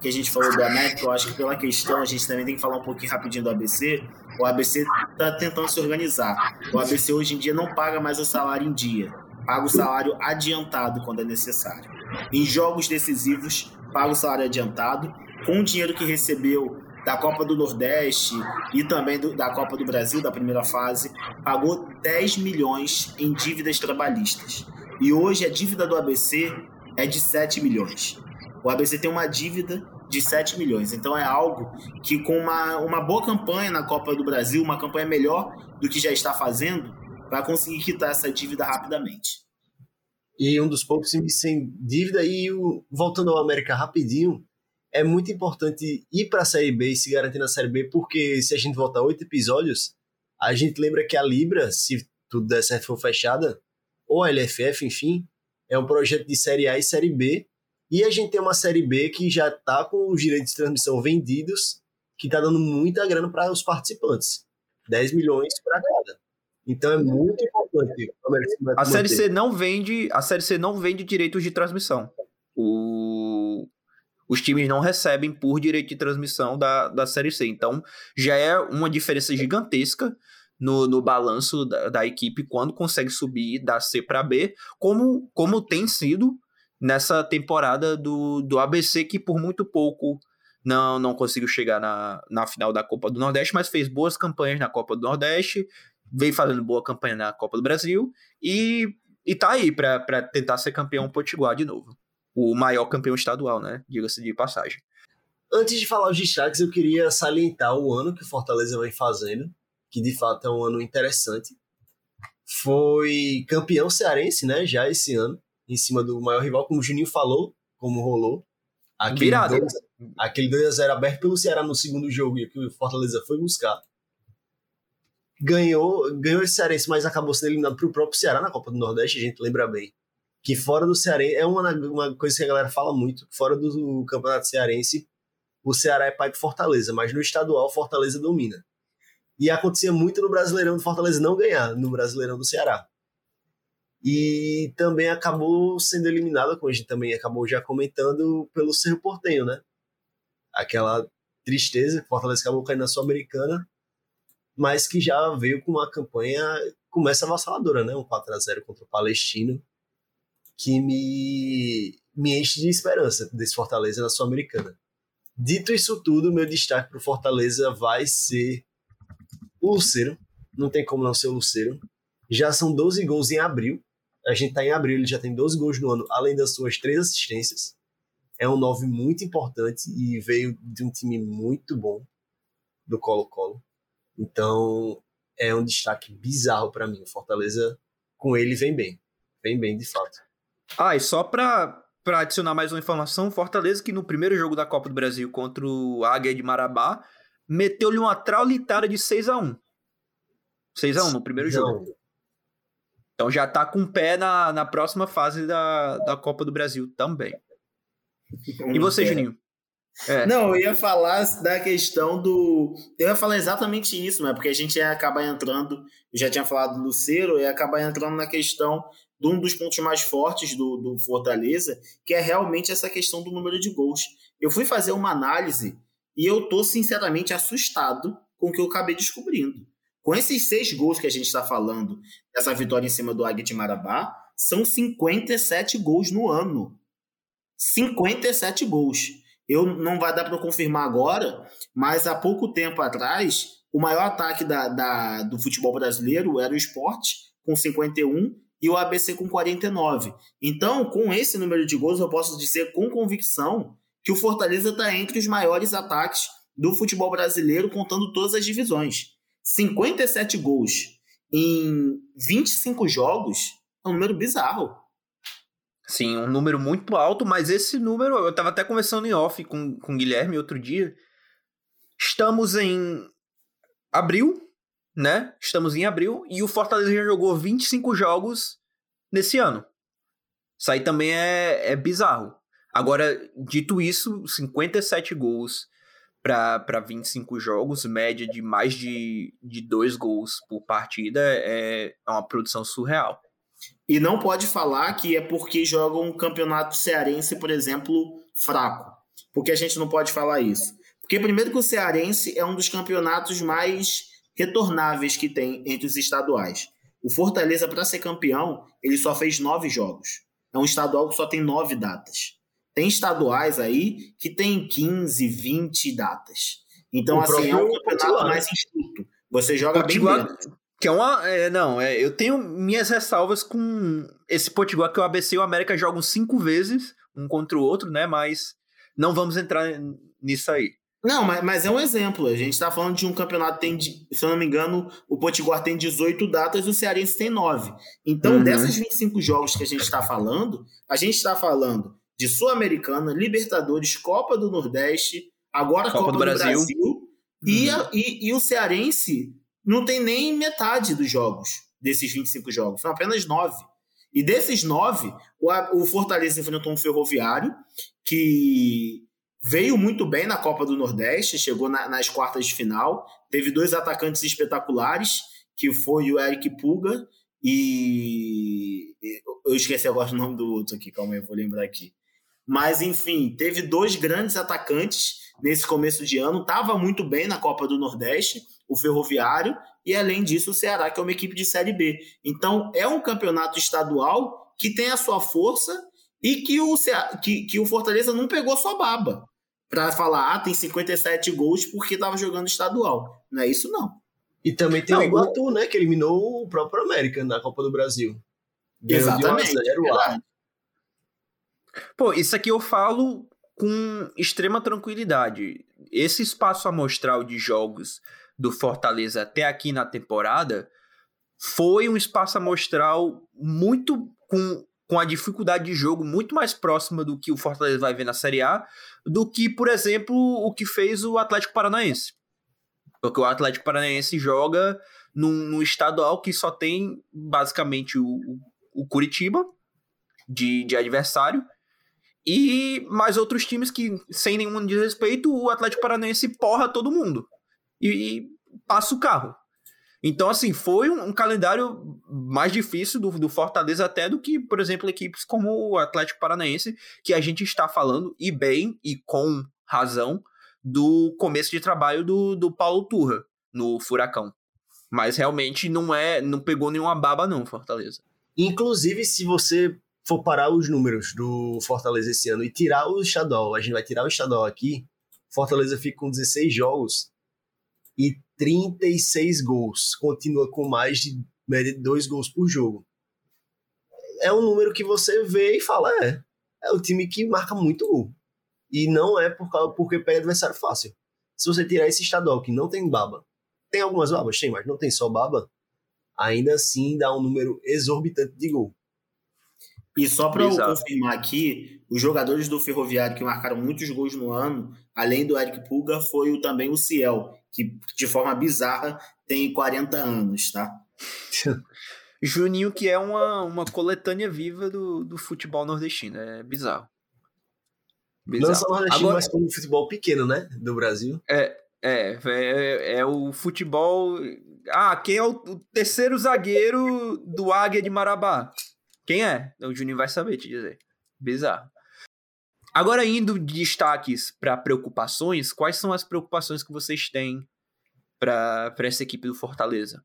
que a gente falou do América, eu acho que pela questão a gente também tem que falar um pouquinho rapidinho do ABC. O ABC está tentando se organizar. O ABC hoje em dia não paga mais o salário em dia, paga o salário adiantado quando é necessário. Em jogos decisivos, paga o salário adiantado com o dinheiro que recebeu da Copa do Nordeste e também do, da Copa do Brasil, da primeira fase, pagou 10 milhões em dívidas trabalhistas. E hoje a dívida do ABC é de 7 milhões. O ABC tem uma dívida de 7 milhões. Então é algo que, com uma, uma boa campanha na Copa do Brasil, uma campanha melhor do que já está fazendo, vai conseguir quitar essa dívida rapidamente. E um dos poucos times sem dívida. E o, voltando ao América rapidinho, é muito importante ir para a Série B e se garantir na Série B, porque se a gente voltar oito episódios, a gente lembra que a Libra, se tudo der certo for fechada, ou a LFF, enfim, é um projeto de Série A e Série B, e a gente tem uma Série B que já está com os direitos de transmissão vendidos, que está dando muita grana para os participantes. 10 milhões para cada. Então é muito importante. A Série C não vende, a Série C não vende direitos de transmissão. O, os times não recebem por direito de transmissão da, da Série C. Então já é uma diferença gigantesca no, no balanço da, da equipe quando consegue subir da C para B, como, como tem sido nessa temporada do, do ABC, que por muito pouco não, não conseguiu chegar na, na final da Copa do Nordeste, mas fez boas campanhas na Copa do Nordeste, veio fazendo boa campanha na Copa do Brasil e, e tá aí para tentar ser campeão potiguar de novo. O maior campeão estadual, né? Diga-se de passagem. Antes de falar os destaques, eu queria salientar o ano que o Fortaleza vem fazendo, que de fato é um ano interessante. Foi campeão cearense, né? Já esse ano em cima do maior rival, como o Juninho falou, como rolou. Aquele Virado. 2, aquele 2x0 aberto pelo Ceará no segundo jogo e que o Fortaleza foi buscar. Ganhou, ganhou esse Cearense, mas acabou sendo eliminado para o próprio Ceará na Copa do Nordeste, a gente lembra bem. Que fora do Cearense, é uma, uma coisa que a galera fala muito, fora do Campeonato Cearense, o Ceará é pai do Fortaleza, mas no estadual Fortaleza domina. E acontecia muito no Brasileirão do Fortaleza não ganhar no Brasileirão do Ceará e também acabou sendo eliminada, como a gente também acabou já comentando, pelo Cerro Portenho, né? Aquela tristeza Fortaleza acabou caindo na Sul-Americana, mas que já veio com uma campanha, começa avassaladora, né? Um 4 a 0 contra o Palestino, que me, me enche de esperança desse Fortaleza na Sul-Americana. Dito isso tudo, meu destaque para o Fortaleza vai ser o Luceiro. Não tem como não ser o Luceiro. Já são 12 gols em abril, a gente está em abril, ele já tem 12 gols no ano, além das suas três assistências. é um 9 muito importante e veio de um time muito bom do Colo-Colo. Então, é um destaque bizarro para mim. O Fortaleza, com ele, vem bem. Vem bem, de fato. Ah, e só para adicionar mais uma informação, Fortaleza que no primeiro jogo da Copa do Brasil contra o Águia de Marabá, meteu-lhe uma traulitada de 6 a 1 6 a 1 no primeiro Não. jogo. Então já tá com o pé na, na próxima fase da, da Copa do Brasil também. E você, Juninho? É. Não, eu ia falar da questão do. Eu ia falar exatamente isso, né? Porque a gente ia acabar entrando. Eu já tinha falado do Lucero, ia acabar entrando na questão de um dos pontos mais fortes do, do Fortaleza, que é realmente essa questão do número de gols. Eu fui fazer uma análise e eu tô sinceramente assustado com o que eu acabei descobrindo. Com esses seis gols que a gente está falando, dessa vitória em cima do Águia de Marabá, são 57 gols no ano. 57 gols. Eu não vai dar para confirmar agora, mas há pouco tempo atrás, o maior ataque da, da, do futebol brasileiro era o esporte, com 51, e o ABC com 49. Então, com esse número de gols, eu posso dizer com convicção que o Fortaleza está entre os maiores ataques do futebol brasileiro, contando todas as divisões. 57 gols em 25 jogos é um número bizarro. Sim, um número muito alto, mas esse número, eu estava até conversando em off com, com o Guilherme outro dia. Estamos em abril, né? Estamos em abril e o Fortaleza já jogou 25 jogos nesse ano. Isso aí também é, é bizarro. Agora, dito isso, 57 gols para 25 jogos, média de mais de, de dois gols por partida, é, é uma produção surreal. E não pode falar que é porque joga um campeonato cearense, por exemplo, fraco. Porque a gente não pode falar isso. Porque, primeiro, que o cearense é um dos campeonatos mais retornáveis que tem entre os estaduais. O Fortaleza, para ser campeão, ele só fez nove jogos. É um estadual que só tem nove datas. Tem estaduais aí que tem 15, 20 datas. Então, o assim, é um campeonato mais enxuto. Você joga bem dentro. Que é uma. É, não, é, eu tenho minhas ressalvas com esse Potiguar que o ABC e o América jogam cinco vezes, um contra o outro, né? Mas não vamos entrar nisso aí. Não, mas, mas é um exemplo. A gente está falando de um campeonato que tem, se eu não me engano, o Potiguar tem 18 datas, o Cearense tem 9. Então, uhum. dessas 25 jogos que a gente está falando, a gente está falando de Sul-Americana, Libertadores, Copa do Nordeste, agora Copa, Copa do, do, Brasil, Brasil uhum. e, a, e, e o Cearense não tem nem metade dos jogos, desses 25 jogos, são apenas nove. E desses nove, o, o Fortaleza enfrentou um ferroviário que veio muito bem na Copa do Nordeste, chegou na, nas quartas de final, teve dois atacantes espetaculares, que foi o Eric Puga e. Eu esqueci agora o nome do outro aqui, calma aí, eu vou lembrar aqui. Mas, enfim, teve dois grandes atacantes nesse começo de ano, estava muito bem na Copa do Nordeste o Ferroviário e, além disso, o Ceará, que é uma equipe de Série B. Então, é um campeonato estadual que tem a sua força e que o, Ceará, que, que o Fortaleza não pegou sua baba para falar, ah, tem 57 gols porque estava jogando estadual. Não é isso, não. E também tem não, o Iguatu, né, que eliminou o próprio América na Copa do Brasil. Exatamente. Pô, isso aqui eu falo com extrema tranquilidade. Esse espaço amostral de jogos do Fortaleza até aqui na temporada foi um espaço amostral muito com, com a dificuldade de jogo muito mais próxima do que o Fortaleza vai ver na Série A do que, por exemplo, o que fez o Atlético Paranaense. Porque o Atlético Paranaense joga num, num estadual que só tem basicamente o, o Curitiba de, de adversário e mais outros times que, sem nenhum desrespeito, o Atlético Paranaense porra todo mundo e, e passa o carro. Então, assim, foi um, um calendário mais difícil do, do, Fortaleza até do que, por exemplo, equipes como o Atlético Paranaense, que a gente está falando, e bem, e com razão, do começo de trabalho do, do Paulo Turra no Furacão. Mas realmente não é, não pegou nenhuma baba não, Fortaleza. Inclusive, se você for parar os números do Fortaleza esse ano e tirar o estadual, a gente vai tirar o estadual aqui, Fortaleza fica com 16 jogos e 36 gols. Continua com mais de média de dois gols por jogo. É um número que você vê e fala, é, é o time que marca muito gol. E não é por causa, porque pega adversário fácil. Se você tirar esse estadual que não tem baba, tem algumas babas, tem, mas não tem só baba, ainda assim dá um número exorbitante de gol. E só para eu confirmar aqui, os jogadores do Ferroviário que marcaram muitos gols no ano, além do Eric Pulga, foi o, também o Ciel, que de forma bizarra tem 40 anos, tá? Juninho, que é uma, uma coletânea viva do, do futebol nordestino, é bizarro. bizarro. Não só nordestino, Agora, mas como futebol pequeno, né? Do Brasil. É, é, é, é o futebol. Ah, quem é o, o terceiro zagueiro do Águia de Marabá? Quem é? O Juninho vai saber te dizer. Bizarro. Agora, indo de destaques para preocupações, quais são as preocupações que vocês têm para essa equipe do Fortaleza?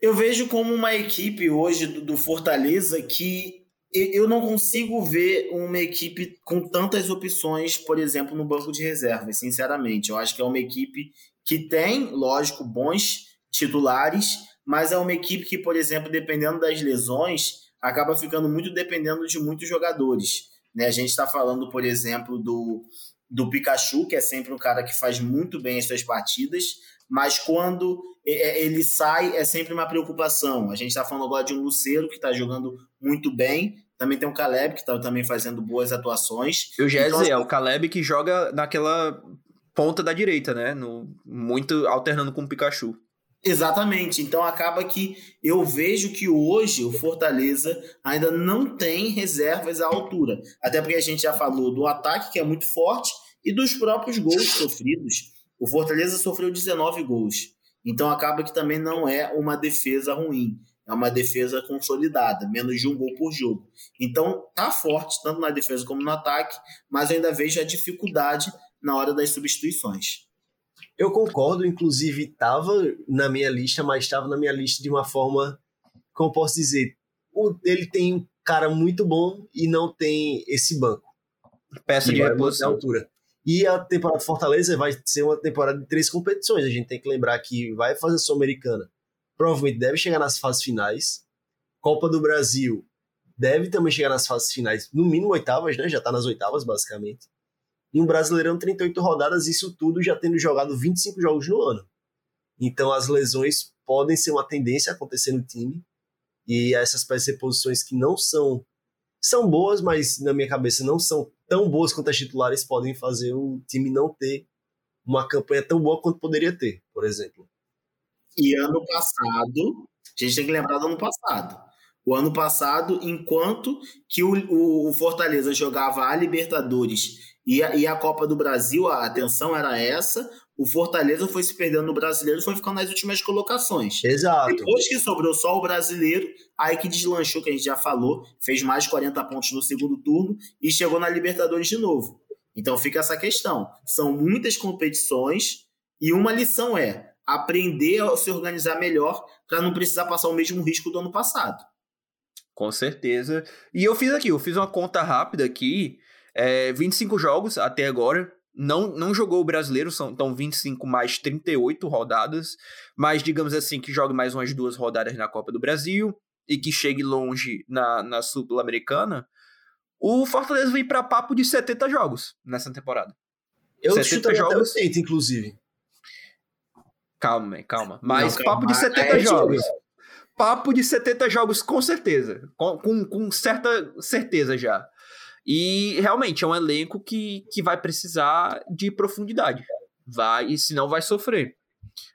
Eu vejo como uma equipe hoje do, do Fortaleza que eu não consigo ver uma equipe com tantas opções, por exemplo, no banco de reservas, sinceramente. Eu acho que é uma equipe que tem, lógico, bons titulares, mas é uma equipe que, por exemplo, dependendo das lesões, acaba ficando muito dependendo de muitos jogadores. Né? A gente está falando, por exemplo, do, do Pikachu, que é sempre um cara que faz muito bem as suas partidas, mas quando é, é, ele sai é sempre uma preocupação. A gente está falando agora de um Luceiro que está jogando muito bem, também tem o Caleb que está também fazendo boas atuações. E o Jesse então, é o Caleb que joga naquela ponta da direita, né? No, muito alternando com o Pikachu. Exatamente. Então acaba que eu vejo que hoje o Fortaleza ainda não tem reservas à altura. Até porque a gente já falou do ataque, que é muito forte, e dos próprios gols sofridos. O Fortaleza sofreu 19 gols. Então acaba que também não é uma defesa ruim. É uma defesa consolidada, menos de um gol por jogo. Então tá forte, tanto na defesa como no ataque, mas eu ainda vejo a dificuldade na hora das substituições. Eu concordo, inclusive estava na minha lista, mas estava na minha lista de uma forma, como posso dizer, ele tem um cara muito bom e não tem esse banco. Peça de reposição. altura. E a temporada de Fortaleza vai ser uma temporada de três competições. A gente tem que lembrar que vai fazer a Sul-Americana. Provavelmente deve chegar nas fases finais. Copa do Brasil deve também chegar nas fases finais, no mínimo oitavas, né? Já está nas oitavas, basicamente. E um Brasileirão 38 rodadas, isso tudo já tendo jogado 25 jogos no ano. Então as lesões podem ser uma tendência a acontecer no time. E essas posições que não são são boas, mas na minha cabeça não são tão boas quanto as titulares podem fazer o time não ter uma campanha tão boa quanto poderia ter, por exemplo. E ano passado, a gente tem que lembrar do ano passado. O ano passado, enquanto que o, o Fortaleza jogava a Libertadores e a, e a Copa do Brasil, a atenção era essa. O Fortaleza foi se perdendo no brasileiro e foi ficando nas últimas colocações. Exato. Depois que sobrou só o brasileiro, aí que deslanchou, que a gente já falou, fez mais de 40 pontos no segundo turno e chegou na Libertadores de novo. Então fica essa questão. São muitas competições e uma lição é aprender a se organizar melhor para não precisar passar o mesmo risco do ano passado. Com certeza. E eu fiz aqui, eu fiz uma conta rápida aqui é, 25 jogos até agora. Não, não jogou o brasileiro, são então 25 mais 38 rodadas. Mas digamos assim que jogue mais umas duas rodadas na Copa do Brasil e que chegue longe na, na Sul-Americana. O Fortaleza vem para papo de 70 jogos nessa temporada. Eu 70 jogos, 80, inclusive. Calma, calma. Mas não, calma. papo de 70 é, jogos. Papo de 70 jogos, com certeza. Com, com, com certa certeza já. E realmente é um elenco que, que vai precisar de profundidade. Vai, e senão vai sofrer.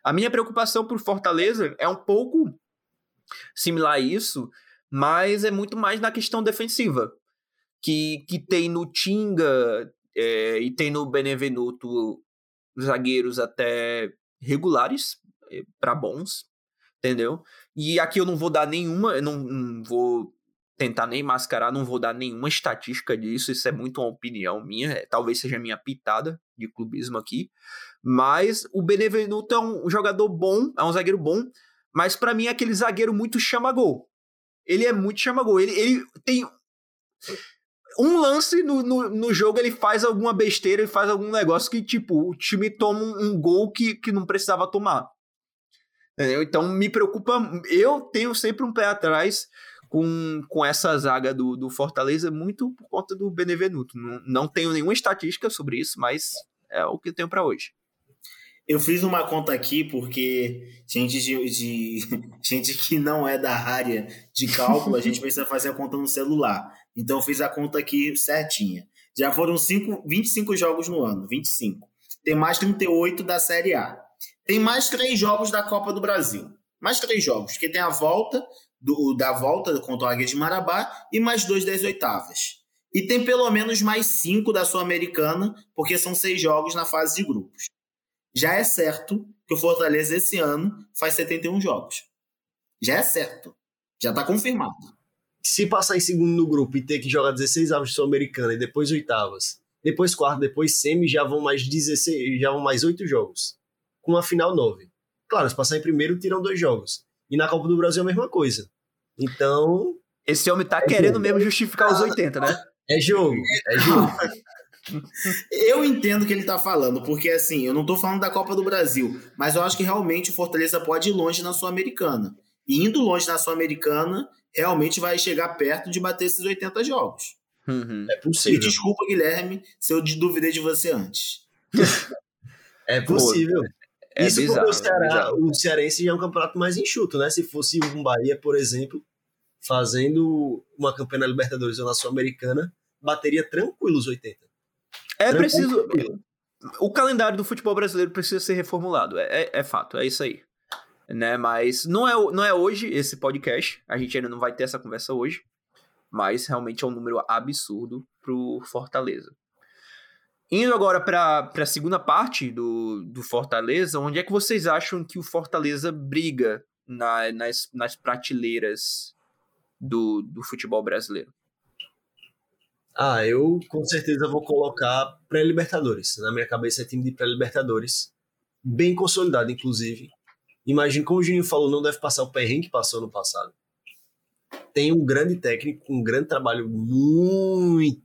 A minha preocupação por Fortaleza é um pouco similar a isso, mas é muito mais na questão defensiva. Que, que tem no Tinga é, e tem no Benevenuto zagueiros até regulares é, para bons, entendeu? E aqui eu não vou dar nenhuma, eu não, não vou tentar nem mascarar, não vou dar nenhuma estatística disso, isso é muito uma opinião minha, é, talvez seja minha pitada de clubismo aqui, mas o Benevenuto é um jogador bom, é um zagueiro bom, mas para mim é aquele zagueiro muito chama-gol. Ele é muito chama-gol, ele, ele tem um lance no, no, no, jogo, ele faz alguma besteira, ele faz algum negócio que, tipo, o time toma um, um gol que, que não precisava tomar. Entendeu? Então me preocupa, eu tenho sempre um pé atrás com, com essa zaga do, do Fortaleza, muito por conta do Benevenuto. Não, não tenho nenhuma estatística sobre isso, mas é o que eu tenho para hoje. Eu fiz uma conta aqui porque gente de, de, gente que não é da área de cálculo, a gente precisa fazer a conta no celular. Então eu fiz a conta aqui certinha. Já foram cinco, 25 jogos no ano, 25. Tem mais 38 da Série A. Tem mais três jogos da Copa do Brasil. Mais três jogos, porque tem a volta do, da volta contra o Águia de Marabá e mais dois das oitavas. E tem pelo menos mais cinco da Sul-Americana, porque são seis jogos na fase de grupos já é certo que o Fortaleza esse ano faz 71 jogos. Já é certo. Já está confirmado. Se passar em segundo no grupo e ter que jogar 16 avos de Sul-Americana e depois oitavas, depois quarto, depois semi, já vão mais 16, já vão mais 8 jogos. Com a final 9. Claro, se passar em primeiro, tiram dois jogos. E na Copa do Brasil é a mesma coisa. Então. Esse homem tá é querendo jogo. mesmo justificar os 80, né? É jogo, é jogo. Eu entendo o que ele tá falando, porque assim, eu não tô falando da Copa do Brasil, mas eu acho que realmente o Fortaleza pode ir longe na Sul-Americana. E indo longe na Sul-Americana, realmente vai chegar perto de bater esses 80 jogos. Uhum. É possível. E desculpa, Guilherme, se eu duvidei de você antes. é possível. É Isso bizarro, porque o, Ceará, o Cearense já é um campeonato mais enxuto, né? Se fosse um Bahia, por exemplo, fazendo uma campanha na Libertadores ou na Sul-Americana, bateria tranquilo os 80. É preciso. O calendário do futebol brasileiro precisa ser reformulado. É, é, é, fato, é isso aí. Né? Mas não é, não é hoje esse podcast. A gente ainda não vai ter essa conversa hoje. Mas realmente é um número absurdo pro Fortaleza. Indo agora para a segunda parte do, do Fortaleza, onde é que vocês acham que o Fortaleza briga na, nas, nas prateleiras do, do futebol brasileiro? Ah, eu com certeza vou colocar pré-Libertadores. Na minha cabeça é time de pré-Libertadores. Bem consolidado, inclusive. Imagino, como o Juninho falou, não deve passar o perrengue que passou no passado. Tem um grande técnico, um grande trabalho muito,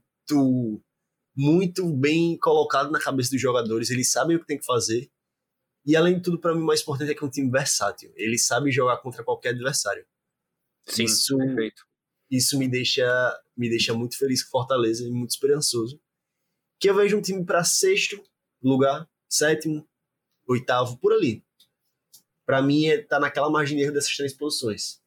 muito bem colocado na cabeça dos jogadores. Eles sabem o que tem que fazer. E além de tudo, para mim, o mais importante é que é um time versátil. Eles sabem jogar contra qualquer adversário. Sim, Isso, perfeito isso me deixa, me deixa muito feliz com Fortaleza e muito esperançoso. Que eu vejo um time para sexto lugar, sétimo, oitavo, por ali. Para mim, é, tá naquela margem de erro dessas três posições.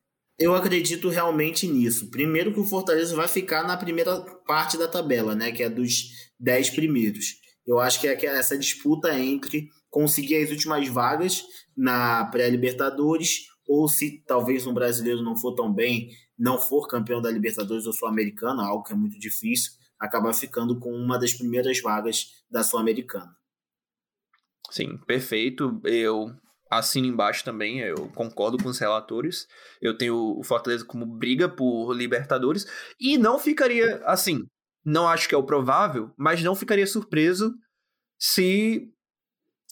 Eu acredito realmente nisso. Primeiro que o Fortaleza vai ficar na primeira parte da tabela, né? Que é dos dez primeiros. Eu acho que é essa disputa entre conseguir as últimas vagas na pré-Libertadores ou se talvez um brasileiro não for tão bem, não for campeão da Libertadores ou Sul-Americana, algo que é muito difícil, acabar ficando com uma das primeiras vagas da Sul-Americana. Sim, perfeito. Eu assino embaixo também, eu concordo com os relatores. Eu tenho o Fortaleza como briga por Libertadores e não ficaria assim, não acho que é o provável, mas não ficaria surpreso se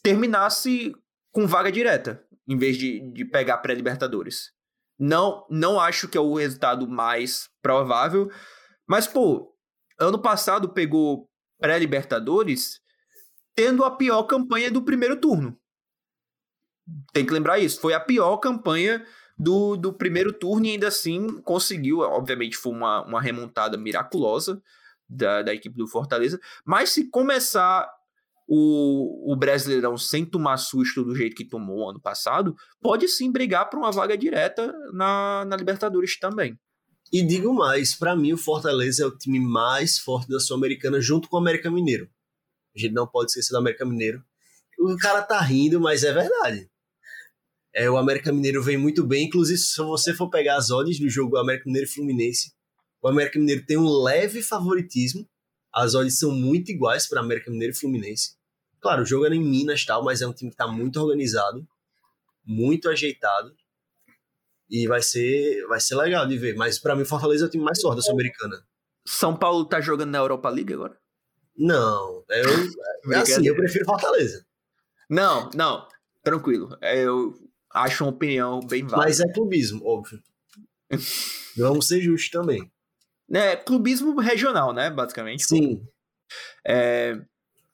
terminasse com vaga direta, em vez de, de pegar pré-Libertadores. Não, não acho que é o resultado mais provável. Mas, pô, ano passado pegou pré-Libertadores tendo a pior campanha do primeiro turno. Tem que lembrar isso. Foi a pior campanha do, do primeiro turno e ainda assim conseguiu. Obviamente, foi uma, uma remontada miraculosa da, da equipe do Fortaleza. Mas se começar o, o Brasileirão sem tomar susto do jeito que tomou ano passado, pode sim brigar por uma vaga direta na, na Libertadores também. E digo mais, para mim o Fortaleza é o time mais forte da Sul-Americana junto com o América Mineiro. A gente não pode esquecer do América Mineiro. O cara tá rindo, mas é verdade. É, o América Mineiro vem muito bem, inclusive se você for pegar as odds do jogo América Mineiro e Fluminense, o América Mineiro tem um leve favoritismo. As odds são muito iguais para América Mineiro e Fluminense. Claro, o jogo era em Minas tal, mas é um time que está muito organizado, muito ajeitado. E vai ser, vai ser legal de ver. Mas para mim, Fortaleza é o time mais forte da Sul-Americana. São Paulo tá jogando na Europa League agora? Não, eu, é assim, eu prefiro Fortaleza. Não, não, tranquilo. Eu acho uma opinião bem válida. Mas é clubismo, óbvio. Vamos ser justos também. É, clubismo regional, né, basicamente. Sim. É,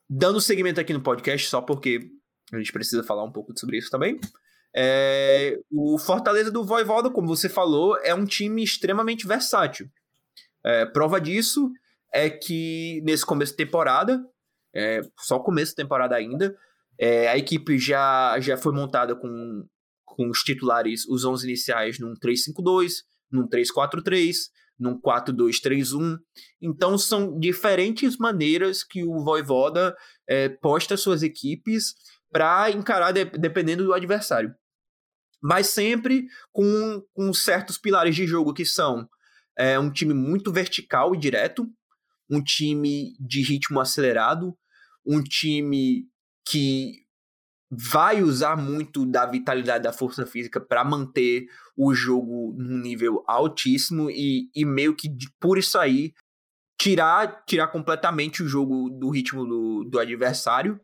Dando seguimento aqui no podcast, só porque a gente precisa falar um pouco sobre isso também. É, o Fortaleza do Voivoda, como você falou, é um time extremamente versátil. É, prova disso é que nesse começo de temporada, é, só começo de temporada ainda, é, a equipe já, já foi montada com, com os titulares, os 11 iniciais num 3-5-2, num 3-4-3, num 4-2-3-1. Então são diferentes maneiras que o Voivoda é, posta suas equipes para encarar de, dependendo do adversário mas sempre com, com certos pilares de jogo que são é, um time muito vertical e direto, um time de ritmo acelerado, um time que vai usar muito da vitalidade da força física para manter o jogo num nível altíssimo e, e meio que por isso aí tirar tirar completamente o jogo do ritmo do, do adversário.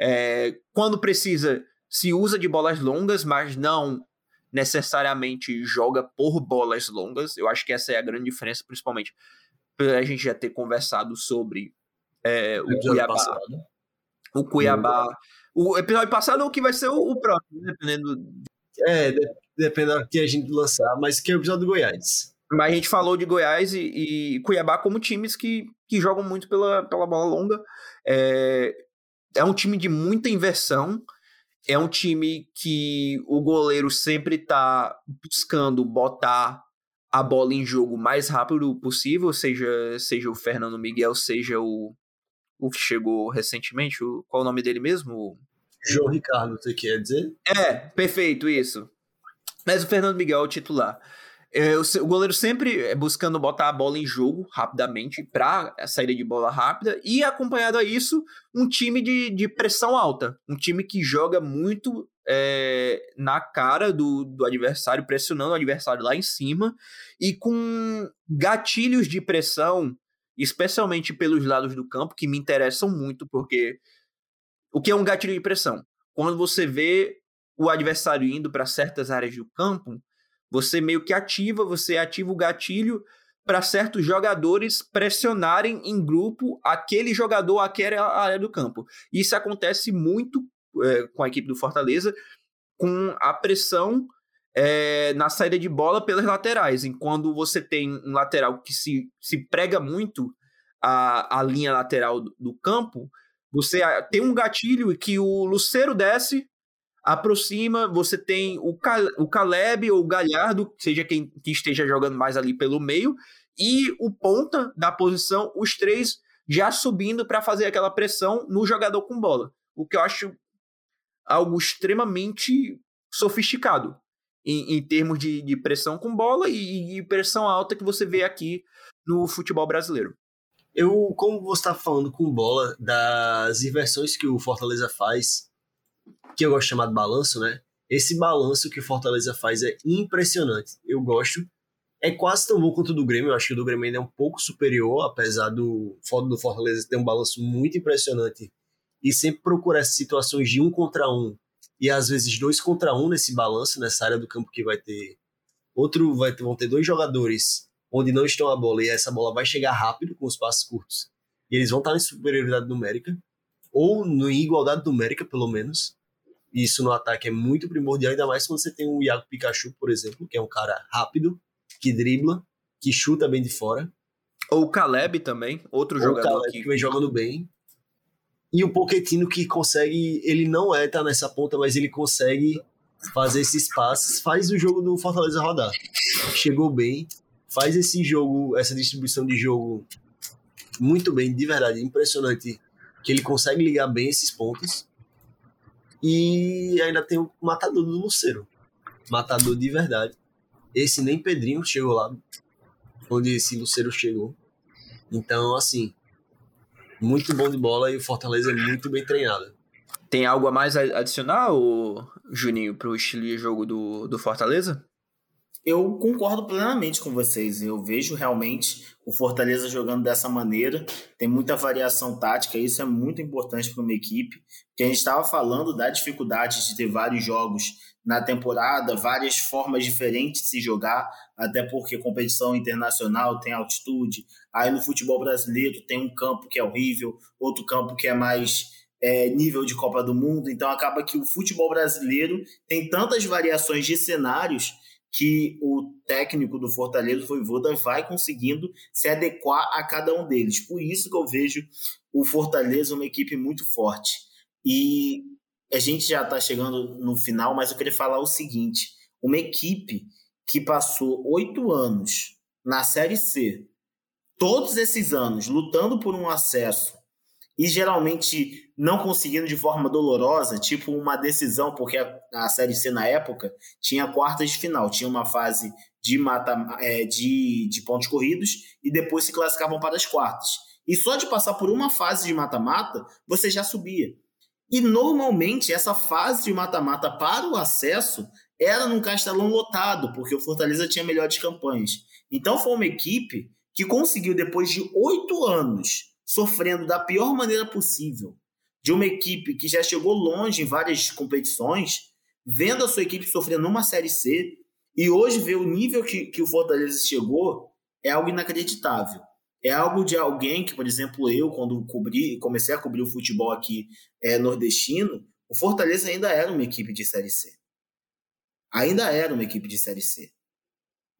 É, quando precisa, se usa de bolas longas, mas não necessariamente joga por bolas longas. Eu acho que essa é a grande diferença, principalmente a gente já ter conversado sobre é, o, Cuiabá. Passado. O Cuiabá. O episódio passado ou que vai ser o, o próximo, dependendo. É, dependendo do que a gente lançar, mas que é o episódio do Goiás. Mas a gente falou de Goiás e, e Cuiabá como times que, que jogam muito pela, pela bola longa. É, é um time de muita inversão. É um time que o goleiro sempre está buscando botar a bola em jogo o mais rápido possível, seja, seja o Fernando Miguel, seja o, o que chegou recentemente. O, qual é o nome dele mesmo? João Ricardo, você quer dizer? É, perfeito, isso. Mas o Fernando Miguel é o titular. É, o, o, goleiro sempre é buscando botar a bola em jogo rapidamente para a saída de bola rápida e acompanhado a isso um time de, de pressão alta, um time que joga muito é, na cara do, do adversário, pressionando o adversário lá em cima e com gatilhos de pressão, especialmente pelos lados do campo, que me interessam muito, porque o que é um gatilho de pressão? Quando você vê o adversário indo para certas áreas do campo, você meio que ativa, você ativa o gatilho para certos jogadores pressionarem em grupo aquele jogador, aquela área do campo. Isso acontece muito é, com a equipe do Fortaleza, com a pressão é, na saída de bola pelas laterais. E quando você tem um lateral que se, se prega muito a, a linha lateral do, do campo, você tem um gatilho que o Luceiro desce, aproxima, você tem o, o Caleb ou o Galhardo, seja quem que esteja jogando mais ali pelo meio, e o ponta da posição, os três já subindo para fazer aquela pressão no jogador com bola. O que eu acho algo extremamente sofisticado em, em termos de, de, pressão com bola e, e pressão alta que você vê aqui no futebol brasileiro. Eu, como você está falando com bola, das inversões que o Fortaleza faz, que eu gosto de chamar de balanço, né? Esse balanço que o Fortaleza faz é impressionante. Eu gosto. É quase tão bom quanto o do Grêmio. Eu acho que o do Grêmio ainda é um pouco superior, apesar do, do Fortaleza ter um balanço muito impressionante e sempre procurar situações de um contra um e às vezes dois contra um nesse balanço, nessa área do campo que vai ter outro, vai ter, vão ter dois jogadores onde não estão a bola e essa bola vai chegar rápido com os passos curtos e eles vão estar em superioridade numérica ou em igualdade numérica pelo menos isso no ataque é muito primordial, ainda mais quando você tem o Iago Pikachu, por exemplo, que é um cara rápido, que dribla, que chuta bem de fora. Ou o Caleb também, outro Ou jogador Caleb, que... que vem jogando bem. E o Pochettino que consegue, ele não é tá nessa ponta, mas ele consegue fazer esses passes, faz o jogo do Fortaleza rodar. Chegou bem, faz esse jogo, essa distribuição de jogo muito bem, de verdade, impressionante que ele consegue ligar bem esses pontos. E ainda tem o matador do Luceiro. Matador de verdade. Esse nem Pedrinho chegou lá, onde esse Luceiro chegou. Então, assim, muito bom de bola e o Fortaleza é muito bem treinado. Tem algo a mais adicionar, Juninho, para o estilo de jogo do, do Fortaleza? Eu concordo plenamente com vocês. Eu vejo realmente o Fortaleza jogando dessa maneira. Tem muita variação tática, isso é muito importante para uma equipe. Porque a gente estava falando da dificuldade de ter vários jogos na temporada, várias formas diferentes de se jogar, até porque competição internacional tem altitude. Aí no futebol brasileiro tem um campo que é horrível, outro campo que é mais é, nível de Copa do Mundo. Então acaba que o futebol brasileiro tem tantas variações de cenários que o técnico do Fortaleza, o Voivoda, vai conseguindo se adequar a cada um deles. Por isso que eu vejo o Fortaleza uma equipe muito forte. E a gente já está chegando no final, mas eu queria falar o seguinte: uma equipe que passou oito anos na Série C, todos esses anos lutando por um acesso e geralmente não conseguindo de forma dolorosa, tipo uma decisão, porque a, Série C na época tinha quartas de final, tinha uma fase de, mata, é, de, de pontos corridos e depois se classificavam para as quartas. E só de passar por uma fase de mata-mata, você já subia. E normalmente essa fase de mata-mata para o acesso era num castelão lotado, porque o Fortaleza tinha melhores campanhas. Então foi uma equipe que conseguiu, depois de oito anos, sofrendo da pior maneira possível, de uma equipe que já chegou longe em várias competições, vendo a sua equipe sofrendo numa Série C, e hoje ver o nível que, que o Fortaleza chegou, é algo inacreditável. É algo de alguém que, por exemplo, eu, quando cobri, comecei a cobrir o futebol aqui é, nordestino, o Fortaleza ainda era uma equipe de Série C ainda era uma equipe de Série C.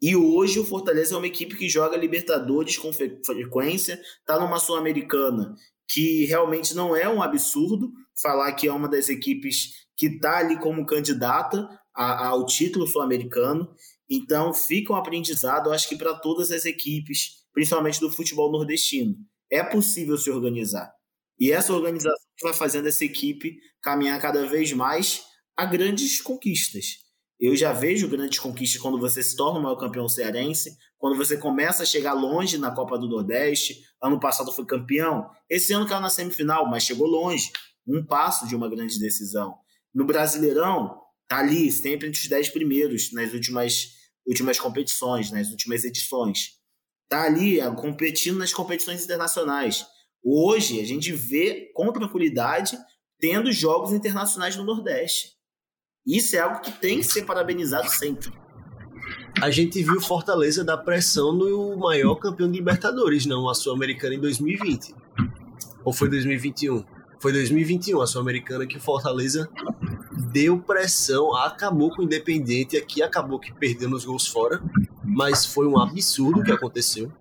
E hoje o Fortaleza é uma equipe que joga Libertadores com frequência, está numa Sul-Americana que realmente não é um absurdo falar que é uma das equipes que está ali como candidata ao título sul-americano. Então fica um aprendizado, acho que para todas as equipes, principalmente do futebol nordestino. É possível se organizar. E essa organização vai fazendo essa equipe caminhar cada vez mais a grandes conquistas. Eu já vejo grandes conquistas quando você se torna o maior campeão cearense, quando você começa a chegar longe na Copa do Nordeste. Ano passado foi campeão, esse ano caiu na semifinal, mas chegou longe, um passo de uma grande decisão. No Brasileirão, tá ali, sempre entre os dez primeiros nas últimas, últimas competições, nas últimas edições. Tá ali competindo nas competições internacionais. Hoje, a gente vê com tranquilidade tendo jogos internacionais no Nordeste. Isso é algo que tem que ser parabenizado sempre. A gente viu Fortaleza dar pressão no maior campeão de Libertadores, não, a Sul-Americana em 2020. Ou foi 2021? Foi 2021 a Sul-Americana que Fortaleza deu pressão, acabou com o Independente, aqui acabou que perdeu nos gols fora, mas foi um absurdo o que aconteceu.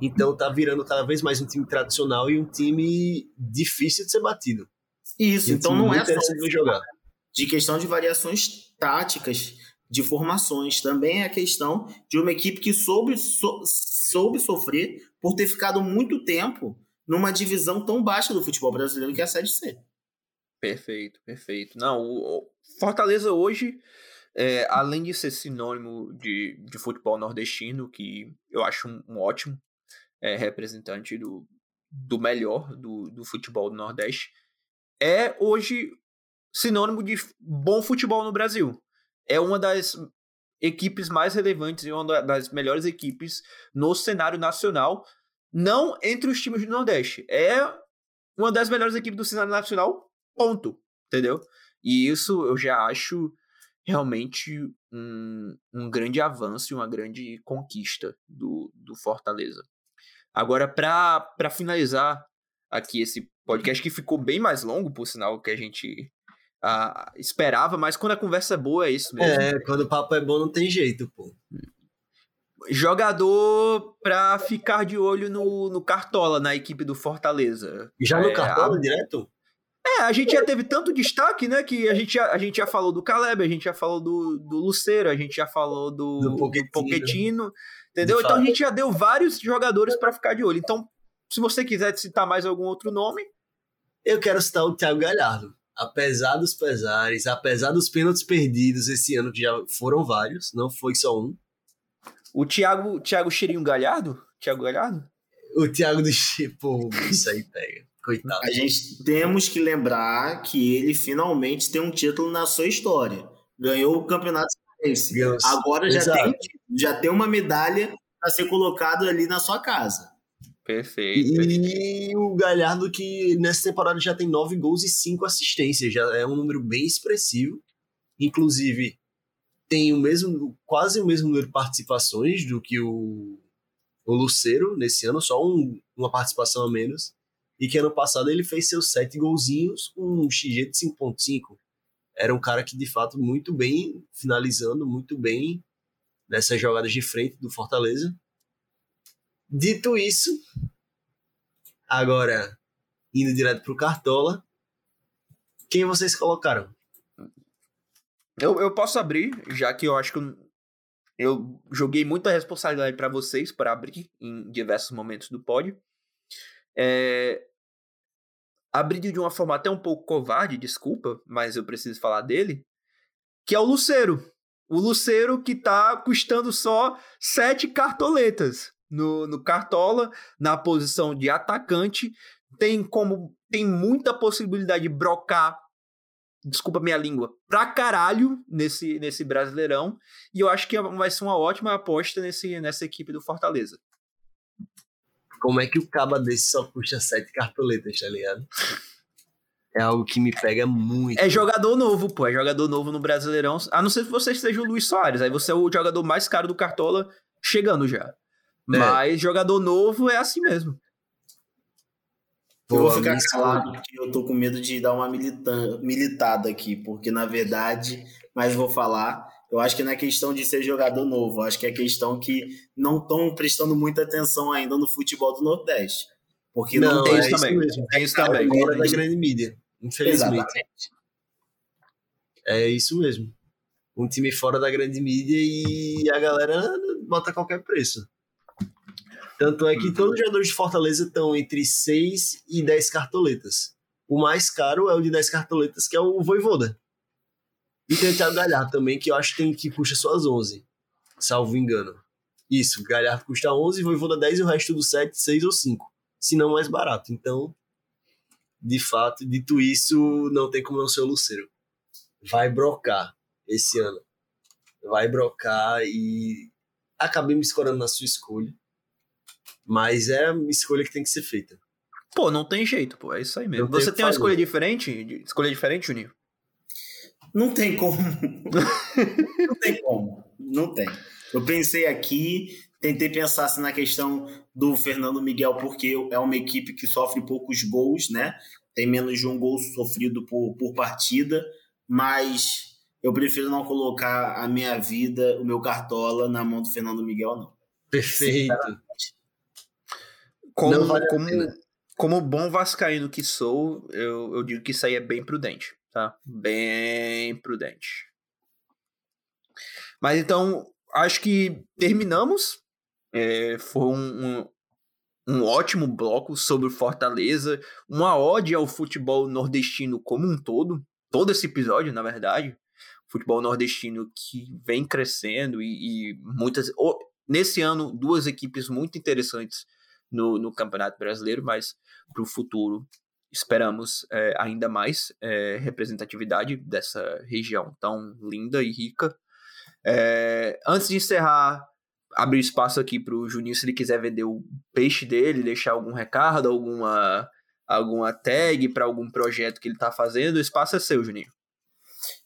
Então tá virando cada vez mais um time tradicional e um time difícil de ser batido. Isso, então não é só jogar de questão de variações táticas, de formações. Também é a questão de uma equipe que soube, so, soube sofrer por ter ficado muito tempo numa divisão tão baixa do futebol brasileiro que é a Série C. Perfeito, perfeito. Não, o Fortaleza hoje, é, além de ser sinônimo de, de futebol nordestino, que eu acho um, um ótimo é, representante do, do melhor do, do futebol do Nordeste, é hoje sinônimo de bom futebol no Brasil. É uma das equipes mais relevantes e uma das melhores equipes no cenário nacional, não entre os times do Nordeste. É uma das melhores equipes do cenário nacional, ponto. Entendeu? E isso eu já acho realmente um, um grande avanço e uma grande conquista do, do Fortaleza. Agora, para finalizar aqui esse podcast, que ficou bem mais longo, por sinal, que a gente ah, esperava, mas quando a conversa é boa é isso mesmo. É, quando o papo é bom não tem jeito, pô. Jogador pra ficar de olho no, no Cartola, na equipe do Fortaleza. Já no é, Cartola a... direto? É, a gente já teve tanto destaque, né? Que a gente já, a gente já falou do Caleb, a gente já falou do, do Luceiro, a gente já falou do, do Pochettino, entendeu? Então a gente já deu vários jogadores para ficar de olho. Então, se você quiser citar mais algum outro nome. Eu quero citar o Thiago Galhardo apesar dos pesares, apesar dos pênaltis perdidos esse ano, que já foram vários, não foi só um. O Thiago, Thiago Cheirinho Galhardo? Thiago Galhardo? O Thiago do Chipo, isso aí pega. Coitado. A gente temos que lembrar que ele finalmente tem um título na sua história. Ganhou o campeonato esse. Agora já tem, já tem uma medalha para ser colocado ali na sua casa. Perfeito. E o Galhardo que nessa temporada já tem nove gols e cinco assistências, já é um número bem expressivo. Inclusive, tem o mesmo, quase o mesmo número de participações do que o, o Luceiro nesse ano, só um, uma participação a menos. e que ano passado ele fez seus sete golzinhos com um XG de 5.5. Era um cara que, de fato, muito bem, finalizando muito bem nessas jogadas de frente do Fortaleza. Dito isso, agora indo direto pro Cartola, quem vocês colocaram? Eu, eu posso abrir, já que eu acho que eu, eu joguei muita responsabilidade para vocês para abrir em diversos momentos do pódio. É, abri de uma forma até um pouco covarde, desculpa, mas eu preciso falar dele, que é o Luceiro. O Luceiro que tá custando só sete cartoletas no, no Cartola, na posição de atacante. Tem como. Tem muita possibilidade de brocar. Desculpa minha língua, pra caralho nesse, nesse Brasileirão. E eu acho que vai ser uma ótima aposta nesse, nessa equipe do Fortaleza. Como é que o caba desse só custa sete cartoletas, tá ligado? É algo que me pega muito. É jogador novo, pô. É jogador novo no Brasileirão. A não ser que você seja o Luiz Soares. Aí você é o jogador mais caro do Cartola chegando já. É. Mas jogador novo é assim mesmo. Eu vou ficar calado porque eu tô com medo de dar uma militada aqui, porque na verdade, mas vou falar, eu acho que não é questão de ser jogador novo, acho que é questão que não estão prestando muita atenção ainda no futebol do Nordeste. Porque não, não tem é isso também. Mesmo. Tem isso também. Fora da grande mídia, infelizmente. Exatamente. É isso mesmo. Um time fora da grande mídia e a galera bota qualquer preço. Tanto é que uhum. todos os jogadores de Fortaleza estão entre 6 e 10 cartoletas. O mais caro é o de 10 cartoletas, que é o Voivoda. E tem o Thiago Galhardo também, que eu acho que, tem, que puxa suas 11, salvo engano. Isso, Galhardo custa 11, Voivoda 10 e o resto do 7, 6 ou 5. Se não mais barato. Então, de fato, dito isso, não tem como não ser o Luceiro. Vai brocar esse ano. Vai brocar e acabei me escorando na sua escolha. Mas é a escolha que tem que ser feita. Pô, não tem jeito, pô. É isso aí mesmo. Não Você tem uma escolha diferente? Escolha diferente, Juninho? Não tem como. não tem como. Não tem. Eu pensei aqui, tentei pensar assim, na questão do Fernando Miguel, porque é uma equipe que sofre poucos gols, né? Tem menos de um gol sofrido por, por partida, mas eu prefiro não colocar a minha vida, o meu cartola, na mão do Fernando Miguel, não. Perfeito. Como, vale como, como bom vascaíno que sou, eu, eu digo que isso aí é bem prudente tá? Bem prudente. Mas então, acho que terminamos. É, foi um, um, um, ótimo bloco sobre Fortaleza, uma ode ao futebol nordestino como um todo. Todo esse episódio, na verdade. Futebol nordestino que vem crescendo e, e muitas. Oh, nesse ano, duas equipes muito interessantes no, no Campeonato Brasileiro, mas para o futuro esperamos é, ainda mais é, representatividade dessa região tão linda e rica. É, antes de encerrar, abrir espaço aqui para o Juninho, se ele quiser vender o peixe dele, deixar algum recado, alguma, alguma tag para algum projeto que ele está fazendo, o espaço é seu, Juninho.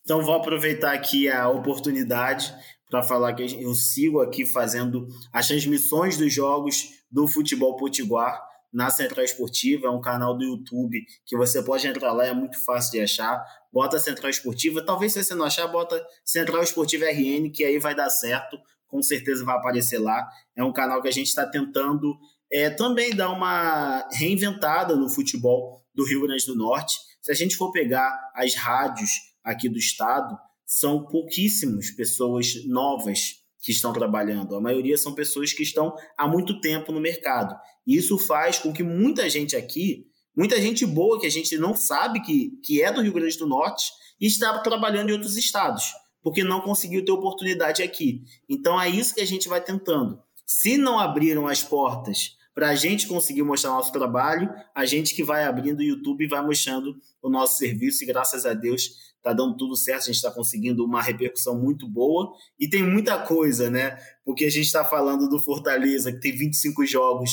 Então vou aproveitar aqui a oportunidade para falar que eu sigo aqui fazendo as transmissões dos jogos do futebol potiguar na Central Esportiva, é um canal do YouTube que você pode entrar lá, é muito fácil de achar. Bota Central Esportiva, talvez se você não achar, bota Central Esportiva RN, que aí vai dar certo, com certeza vai aparecer lá. É um canal que a gente está tentando é, também dar uma reinventada no futebol do Rio Grande do Norte. Se a gente for pegar as rádios aqui do estado, são pouquíssimas pessoas novas que estão trabalhando. A maioria são pessoas que estão há muito tempo no mercado. E isso faz com que muita gente aqui, muita gente boa que a gente não sabe que, que é do Rio Grande do Norte, está trabalhando em outros estados, porque não conseguiu ter oportunidade aqui. Então é isso que a gente vai tentando. Se não abriram as portas para a gente conseguir mostrar nosso trabalho, a gente que vai abrindo o YouTube e vai mostrando o nosso serviço, e graças a Deus tá dando tudo certo, a gente está conseguindo uma repercussão muito boa e tem muita coisa, né? Porque a gente está falando do Fortaleza, que tem 25 jogos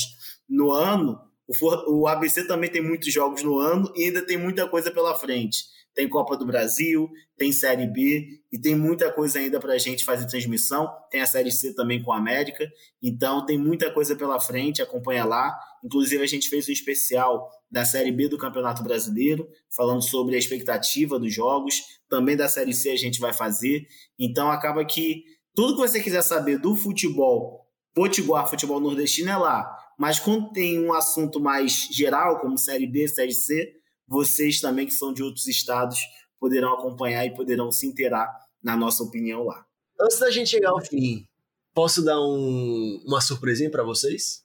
no ano, o, o ABC também tem muitos jogos no ano e ainda tem muita coisa pela frente. Tem Copa do Brasil, tem Série B e tem muita coisa ainda para a gente fazer transmissão. Tem a Série C também com a América, então tem muita coisa pela frente. Acompanha lá. Inclusive, a gente fez um especial da Série B do Campeonato Brasileiro, falando sobre a expectativa dos jogos. Também da Série C a gente vai fazer. Então, acaba que tudo que você quiser saber do futebol potiguar, futebol nordestino é lá. Mas quando tem um assunto mais geral, como Série B, Série C, vocês também que são de outros estados poderão acompanhar e poderão se inteirar na nossa opinião lá. Antes da gente chegar ao fim, posso dar um, uma surpresinha para vocês?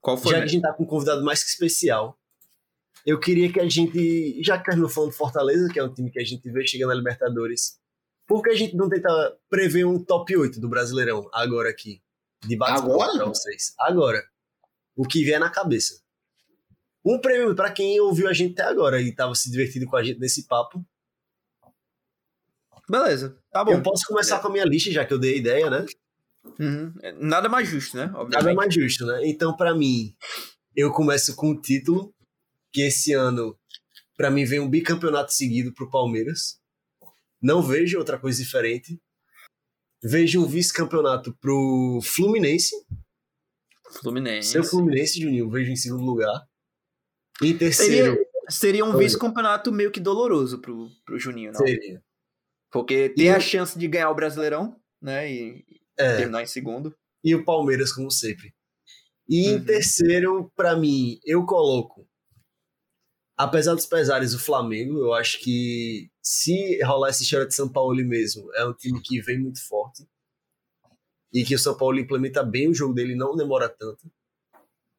Qual foi? Já né? que a gente tá com um convidado mais que especial, eu queria que a gente, já que terminou falando do Fortaleza, que é um time que a gente vê chegando na Libertadores, por que a gente não tenta prever um top 8 do Brasileirão agora aqui? De bate Agora? pra vocês. Agora. O que vier na cabeça. Um prêmio para quem ouviu a gente até agora e tava se divertindo com a gente nesse papo. Beleza, tá bom. Eu posso começar com a minha lista, já que eu dei a ideia, né? Uhum. Nada mais justo, né? Nada Obviamente. mais justo, né? Então, para mim, eu começo com o título, que esse ano, para mim, vem um bicampeonato seguido pro Palmeiras. Não vejo outra coisa diferente. Vejo um vice-campeonato pro Fluminense. Fluminense. Seu Fluminense, Juninho, vejo em segundo lugar. Em Seria, terceiro, seria um Oi. vice-campeonato meio que doloroso pro, pro Juninho, não? seria. Porque tem E a o- chance de ganhar o Brasileirão, né? E É, terminar em segundo. e o Palmeiras, como sempre. E em Uhum. terceiro, para mim, eu coloco, apesar dos pesares, o Flamengo. Eu acho que se rolar essa história de São Paulo mesmo, é um time que vem muito forte. E que o São Paulo implementa bem o jogo dele, não demora tanto.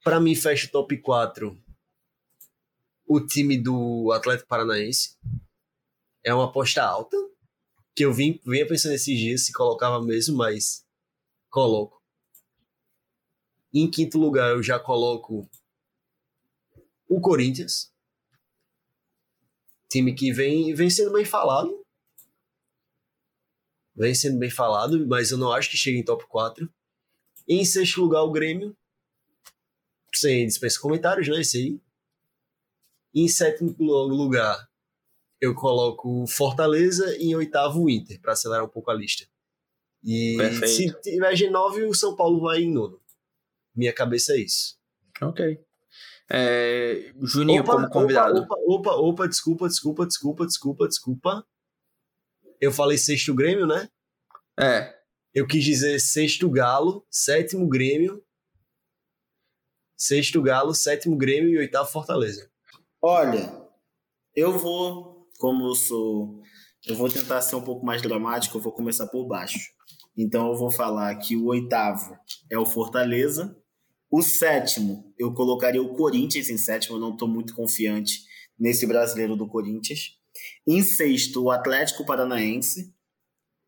Para mim, fecha o top 4 o time do Atlético Paranaense. É uma aposta alta, que eu vim, vinha pensando esses dias se colocava mesmo, mas coloco. Em quinto lugar, eu já coloco o Corinthians. Time que vem, vem sendo bem falado. Vem sendo bem falado, mas eu não acho que chegue em top 4. Em sexto lugar, o Grêmio. Sem dispensa comentários, né? Esse aí. Em sétimo lugar, eu coloco Fortaleza. E em oitavo, o Inter, para acelerar um pouco a lista. E Perfeito. se tiver G9, o São Paulo vai em nono. Minha cabeça é isso. Ok. É, Juninho como convidado. Opa, opa, opa, desculpa, desculpa, desculpa, desculpa, desculpa. Eu falei sexto Grêmio, né? É. Eu quis dizer sexto Galo, sétimo Grêmio, sexto Galo, sétimo Grêmio e oitavo Fortaleza. Olha, eu vou, como eu sou, eu vou tentar ser um pouco mais dramático, eu vou começar por baixo. Então eu vou falar que o oitavo é o Fortaleza. O sétimo, eu colocaria o Corinthians em sétimo, eu não estou muito confiante nesse brasileiro do Corinthians. Em sexto, o Atlético Paranaense.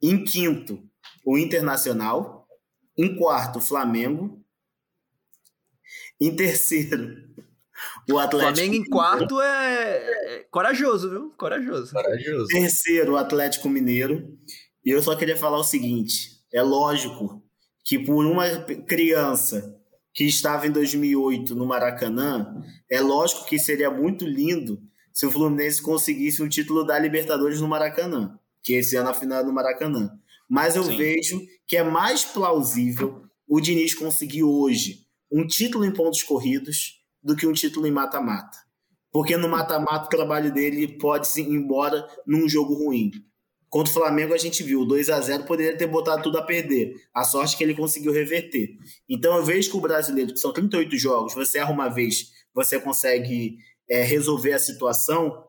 Em quinto, o Internacional. Em quarto, o Flamengo. Em terceiro, o Atlético. Flamengo em quarto é, é corajoso, viu? Corajoso. Corajoso. Terceiro, o Atlético Mineiro. E eu só queria falar o seguinte: é lógico que por uma criança que estava em 2008 no Maracanã, é lógico que seria muito lindo se o Fluminense conseguisse um título da Libertadores no Maracanã, que esse ano a final é no Maracanã. Mas eu Sim. vejo que é mais plausível o Diniz conseguir hoje um título em pontos corridos do que um título em mata-mata. Porque no mata-mata o trabalho dele pode se ir embora num jogo ruim. Contra o Flamengo a gente viu, 2 a 0 poderia ter botado tudo a perder. A sorte é que ele conseguiu reverter. Então eu vejo que o brasileiro, que são 38 jogos, você erra uma vez, você consegue é, resolver a situação.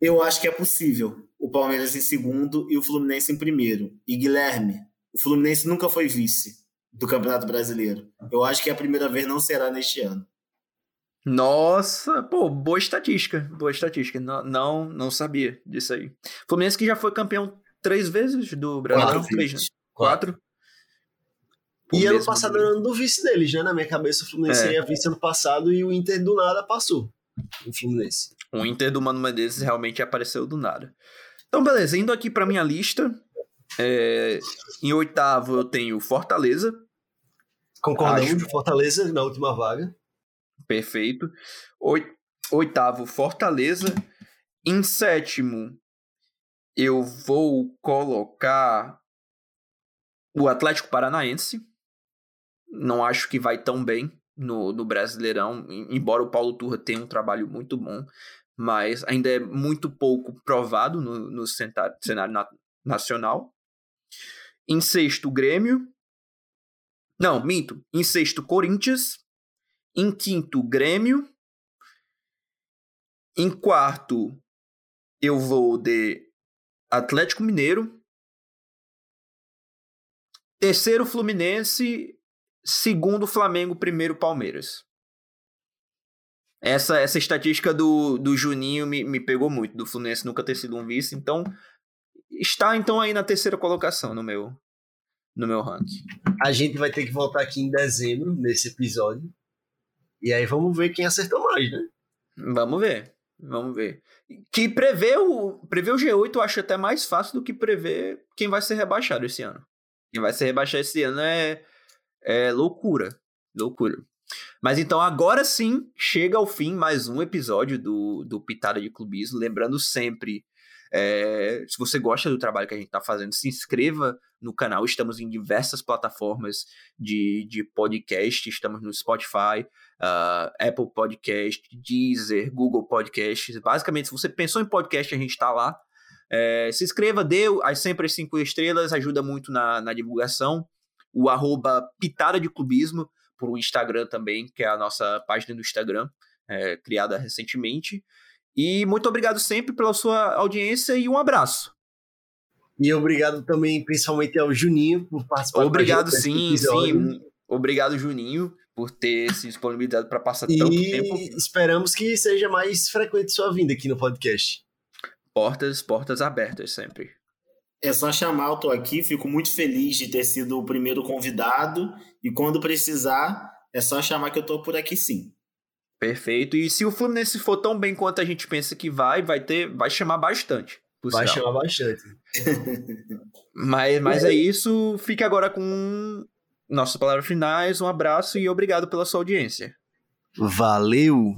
Eu acho que é possível. O Palmeiras em segundo e o Fluminense em primeiro. E Guilherme, o Fluminense nunca foi vice do Campeonato Brasileiro. Eu acho que a primeira vez não será neste ano. Nossa, pô, boa estatística. Boa estatística. Não, não, não sabia disso aí. Fluminense que já foi campeão três vezes do Brasileirão. Quatro Três, né? Quatro. E ano passado era ano do vice deles, né? Na minha cabeça, o Fluminense É. ia vice ano passado e o Inter do nada passou. O Fluminense. O Inter do Mano Menezes realmente apareceu do nada. Então, beleza, indo aqui pra minha lista. é, em oitavo eu tenho Fortaleza. Concordamos, Acho. Fortaleza na última vaga. Perfeito. Oi- Oitavo, Fortaleza. Em sétimo, eu vou colocar o Atlético Paranaense. Não acho que vai tão bem no, no Brasileirão, embora o Paulo Turra tenha um trabalho muito bom, mas ainda é muito pouco provado no, no cenário na, nacional. Em sexto, Grêmio. Não, minto. Em sexto, Corinthians. Em quinto, Grêmio. Em quarto, eu vou de Atlético Mineiro. Terceiro, Fluminense. Segundo, Flamengo. Primeiro, Palmeiras. Essa, essa estatística do, do Juninho me, me pegou muito, do Fluminense nunca ter sido um vice. Então, está então aí na terceira colocação no meu, no meu ranking. A gente vai ter que voltar aqui em dezembro, nesse episódio. E aí vamos ver quem acertou mais, né? Vamos ver. Vamos ver. Que prever o, prever o G8 eu acho até mais fácil do que prever quem vai ser rebaixado esse ano. Quem vai ser rebaixado esse ano é, é loucura. Loucura. Mas então agora sim chega ao fim mais um episódio do, do Pitada de Clubismo. Lembrando sempre é, se você gosta do trabalho que a gente está fazendo, se inscreva no canal. Estamos em diversas plataformas de, de podcast. Estamos no Spotify, uh, Apple Podcast, Deezer, Google Podcasts. Basicamente, se você pensou em podcast, a gente está lá. É, se inscreva, dê as, sempre as cinco estrelas, ajuda muito na, na divulgação. O arroba Pitada de Clubismo, por o Instagram também, que é a nossa página do Instagram, é, criada recentemente. E muito obrigado sempre pela sua audiência e um abraço. E obrigado também, principalmente ao Juninho, por participar. Obrigado, sim, sim. Obrigado, Juninho, por ter se disponibilizado para passar e tanto tempo. E esperamos que seja mais frequente sua vinda aqui no podcast. Portas, portas abertas sempre. É só chamar, eu tô aqui, fico muito feliz de ter sido o primeiro convidado. E quando precisar, é só chamar que eu tô por aqui sim. Perfeito. E se o Fluminense for tão bem quanto a gente pensa que vai, vai ter, vai chamar bastante. Vai sinal. chamar bastante. mas, mas é isso. Fique agora com nossas palavras finais. Um abraço e obrigado pela sua audiência. Valeu!